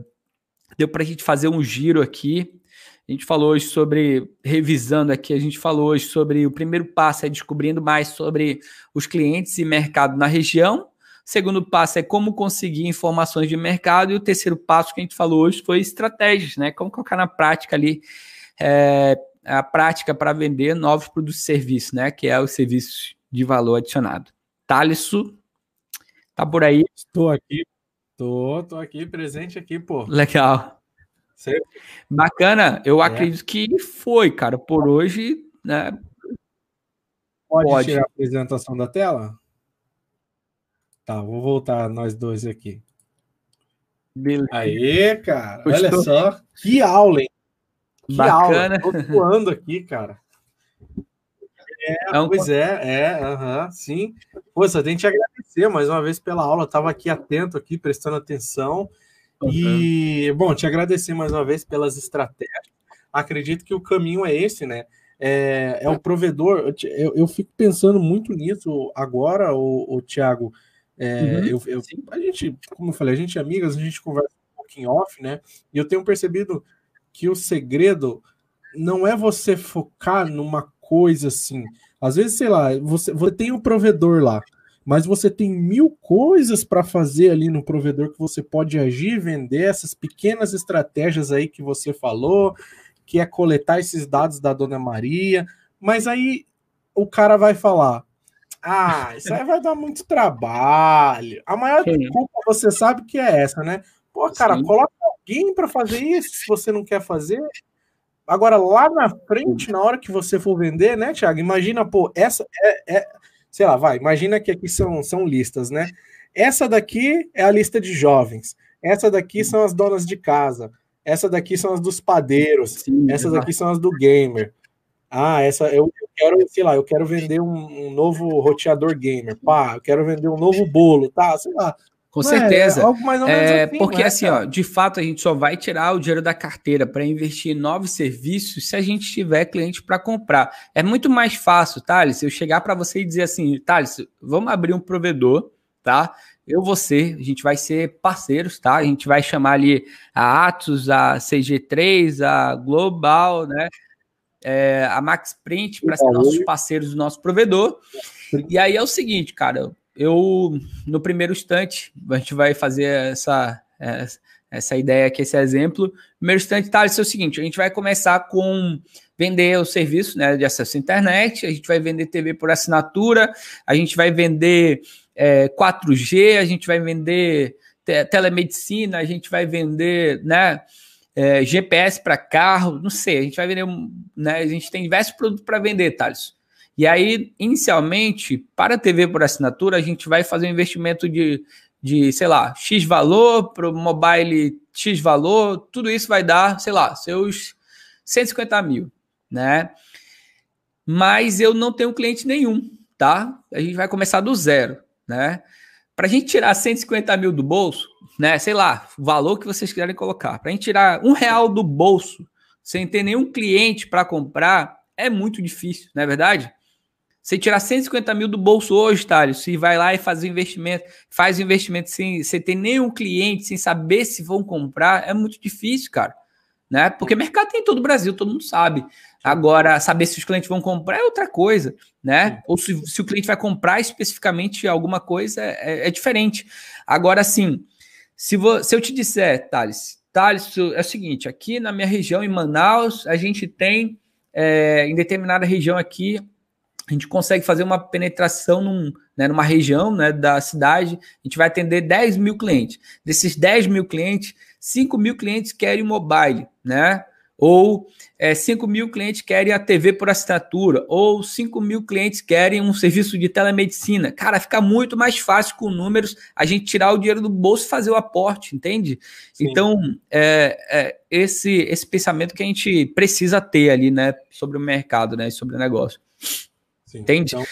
deu para a gente fazer um giro aqui. A gente falou hoje sobre, revisando aqui, a gente falou hoje sobre o primeiro passo é descobrindo mais sobre os clientes e mercado na região. O segundo passo é como conseguir informações de mercado. E o terceiro passo que a gente falou hoje foi estratégias, né? Como colocar na prática ali é, a prática para vender novos produtos e serviços, né? Que é o serviço de valor adicionado. Thaleson, tá por aí? Estou aqui. Tô, tô aqui, presente aqui, pô. Legal. Bacana, eu é. acredito que foi, cara. Por hoje, né? Pode, Pode tirar a apresentação da tela? Tá, vou voltar nós dois aqui. Beleza. Aê, cara. Olha só. Que aula, hein? Que Bacana. aula. Tô suando aqui, cara. É, é um... pois é, é, aham, sim. Pô, só tem que te agradecer mais uma vez pela aula. Eu tava aqui atento, aqui, prestando atenção. E, bom, te agradecer mais uma vez pelas estratégias. Acredito que o caminho é esse, né? É, é o provedor. Eu, eu fico pensando muito nisso agora, o, o Tiago. É, uhum. eu, eu, a gente, como eu falei, a gente é amigas, a gente conversa um pouquinho off, né? E eu tenho percebido que o segredo não é você focar numa coisa assim. Às vezes, sei lá, você, você tem um provedor lá mas você tem mil coisas para fazer ali no provedor que você pode agir, vender essas pequenas estratégias aí que você falou, que é coletar esses dados da Dona Maria, mas aí o cara vai falar: ah, isso aí vai dar muito trabalho. A maior Sim. culpa você sabe que é essa, né? Pô, cara, Sim. coloca alguém para fazer isso se você não quer fazer. Agora, lá na frente, na hora que você for vender, né, Thiago? Imagina, pô, essa é, é sei lá, vai, imagina que aqui são, são listas, né? Essa daqui é a lista de jovens, essa daqui são as donas de casa, essa daqui são as dos padeiros, Sim, essas daqui são as do gamer. Ah, essa eu, eu quero, sei lá, eu quero vender um, um, novo roteador gamer, pá, eu quero vender um novo bolo, tá, sei lá. Com é, certeza. É, assim, porque né, assim, ó, de fato, a gente só vai tirar o dinheiro da carteira para investir em novos serviços se a gente tiver cliente para comprar. É muito mais fácil, Thales, eu chegar para você e dizer assim, Thales, vamos abrir um provedor, tá? Eu você, a gente vai ser parceiros, tá? A gente vai chamar ali a Atos, a CG3, a Global, né? É, a Max Print para ser nossos parceiros do nosso provedor. E aí é o seguinte, cara, eu, no primeiro instante, a gente vai fazer essa, essa ideia aqui, esse exemplo. Primeiro instante, tá, isso é o seguinte, a gente vai começar com vender o serviço né, de acesso à internet, a gente vai vender TV por assinatura, a gente vai vender é, 4G, a gente vai vender te telemedicina, a gente vai vender né, é, GPS para carro, não sei, a gente vai vender, né, a gente tem diversos produtos para vender, Thales. E aí, inicialmente, para TV por assinatura, a gente vai fazer um investimento de, de sei lá, X valor, para o mobile X valor, tudo isso vai dar, sei lá, seus 150 mil, né? Mas eu não tenho cliente nenhum, tá? A gente vai começar do zero, né? Para a gente tirar 150 mil do bolso, né? Sei lá, o valor que vocês quiserem colocar. Para a gente tirar um real do bolso sem ter nenhum cliente para comprar, é muito difícil, não é verdade? Você tirar 150 mil do bolso hoje, Thales, se vai lá e faz investimento, faz investimento sem, sem ter nenhum cliente, sem saber se vão comprar, é muito difícil, cara. Né? Porque mercado tem em todo o Brasil, todo mundo sabe. Agora, saber se os clientes vão comprar é outra coisa, né? Ou se, se o cliente vai comprar especificamente alguma coisa é, é diferente. Agora, sim, se, se eu te disser, Thales, Thales, é o seguinte, aqui na minha região, em Manaus, a gente tem, é, em determinada região aqui, a gente consegue fazer uma penetração num, né, numa região né, da cidade, a gente vai atender 10 mil clientes. Desses 10 mil clientes, 5 mil clientes querem mobile, né? Ou é, 5 mil clientes querem a TV por assinatura, ou 5 mil clientes querem um serviço de telemedicina. Cara, fica muito mais fácil com números a gente tirar o dinheiro do bolso e fazer o aporte, entende? Sim. Então, é, é, esse, esse pensamento que a gente precisa ter ali, né, sobre o mercado, né, sobre o negócio. Sim. Entende? Então...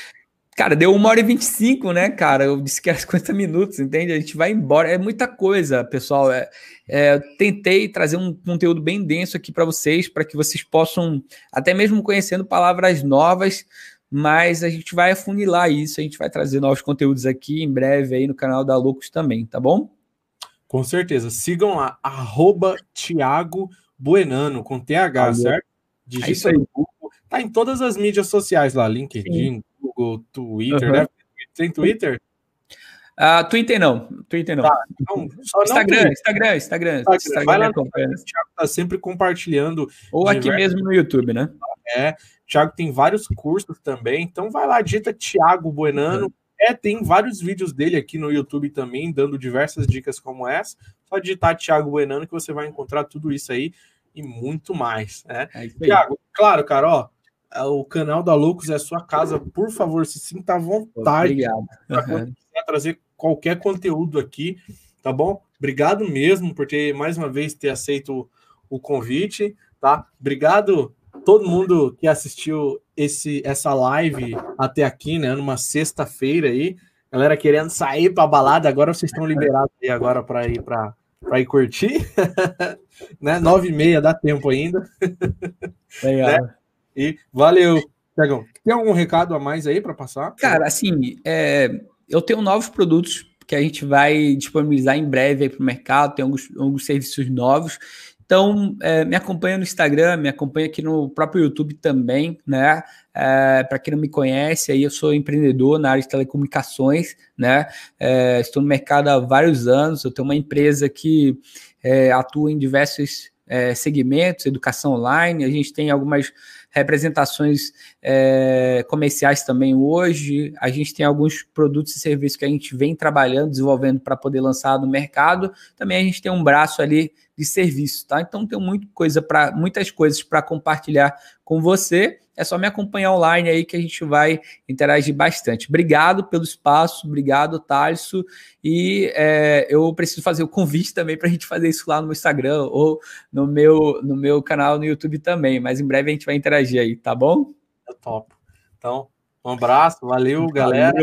Cara, deu uma hora e 25, né, cara? Eu disse que era 50 minutos, entende? A gente vai embora. É muita coisa, pessoal. É, é, tentei trazer um conteúdo bem denso aqui para vocês, para que vocês possam, até mesmo conhecendo palavras novas, mas a gente vai afunilar isso, a gente vai trazer novos conteúdos aqui em breve aí no canal da Loucos também, tá bom? Com certeza. Sigam lá, arroba Thiago Buenano, com TH, certo? Digita é isso aí. Tá em todas as mídias sociais lá, LinkedIn, Sim. Twitter, uhum. né? Tem Twitter? Uh, Twitter não, Twitter não. Tá, então, Instagram, não Instagram, Instagram, Instagram, Instagram. Vai lá no o Thiago tá sempre compartilhando. Ou aqui mesmo no YouTube, né? É, o Thiago tem vários cursos também, então vai lá, digita Thiago Buenano. Uhum. É, tem vários vídeos dele aqui no YouTube também, dando diversas dicas como essa. Só digitar Thiago Buenano que você vai encontrar tudo isso aí e muito mais, né? É Thiago, claro, cara, ó, o canal da Loucos é sua casa. Por favor, se sinta à vontade para uhum. trazer qualquer conteúdo aqui, tá bom? Obrigado mesmo por ter mais uma vez ter aceito o convite, tá? Obrigado todo mundo que assistiu esse essa live até aqui, né? Numa sexta-feira aí, galera querendo sair para balada, agora vocês estão liberados aí agora para ir para para ir curtir, né? Nove e meia dá tempo ainda. Legal. Né? E valeu, Tiagão. Tem algum recado a mais aí para passar? Cara, assim, é, eu tenho novos produtos que a gente vai disponibilizar em breve para o mercado, tem alguns, alguns serviços novos. Então, é, me acompanha no Instagram, me acompanha aqui no próprio YouTube também, né? É, Para quem não me conhece, aí eu sou empreendedor na área de telecomunicações, né? É, estou no mercado há vários anos, eu tenho uma empresa que é, atua em diversos é, segmentos, educação online, a gente tem algumas representações é, comerciais também hoje. A gente tem alguns produtos e serviços que a gente vem trabalhando, desenvolvendo para poder lançar no mercado. Também a gente tem um braço ali de serviço, tá? Então tem muito coisa para muitas coisas para compartilhar com você. É só me acompanhar online aí que a gente vai interagir bastante. Obrigado pelo espaço, obrigado, Tarso. E é, eu preciso fazer o convite também para a gente fazer isso lá no Instagram ou no meu, no meu canal no YouTube também. Mas em breve a gente vai interagir aí, tá bom? É top. Então, um abraço, valeu, galera.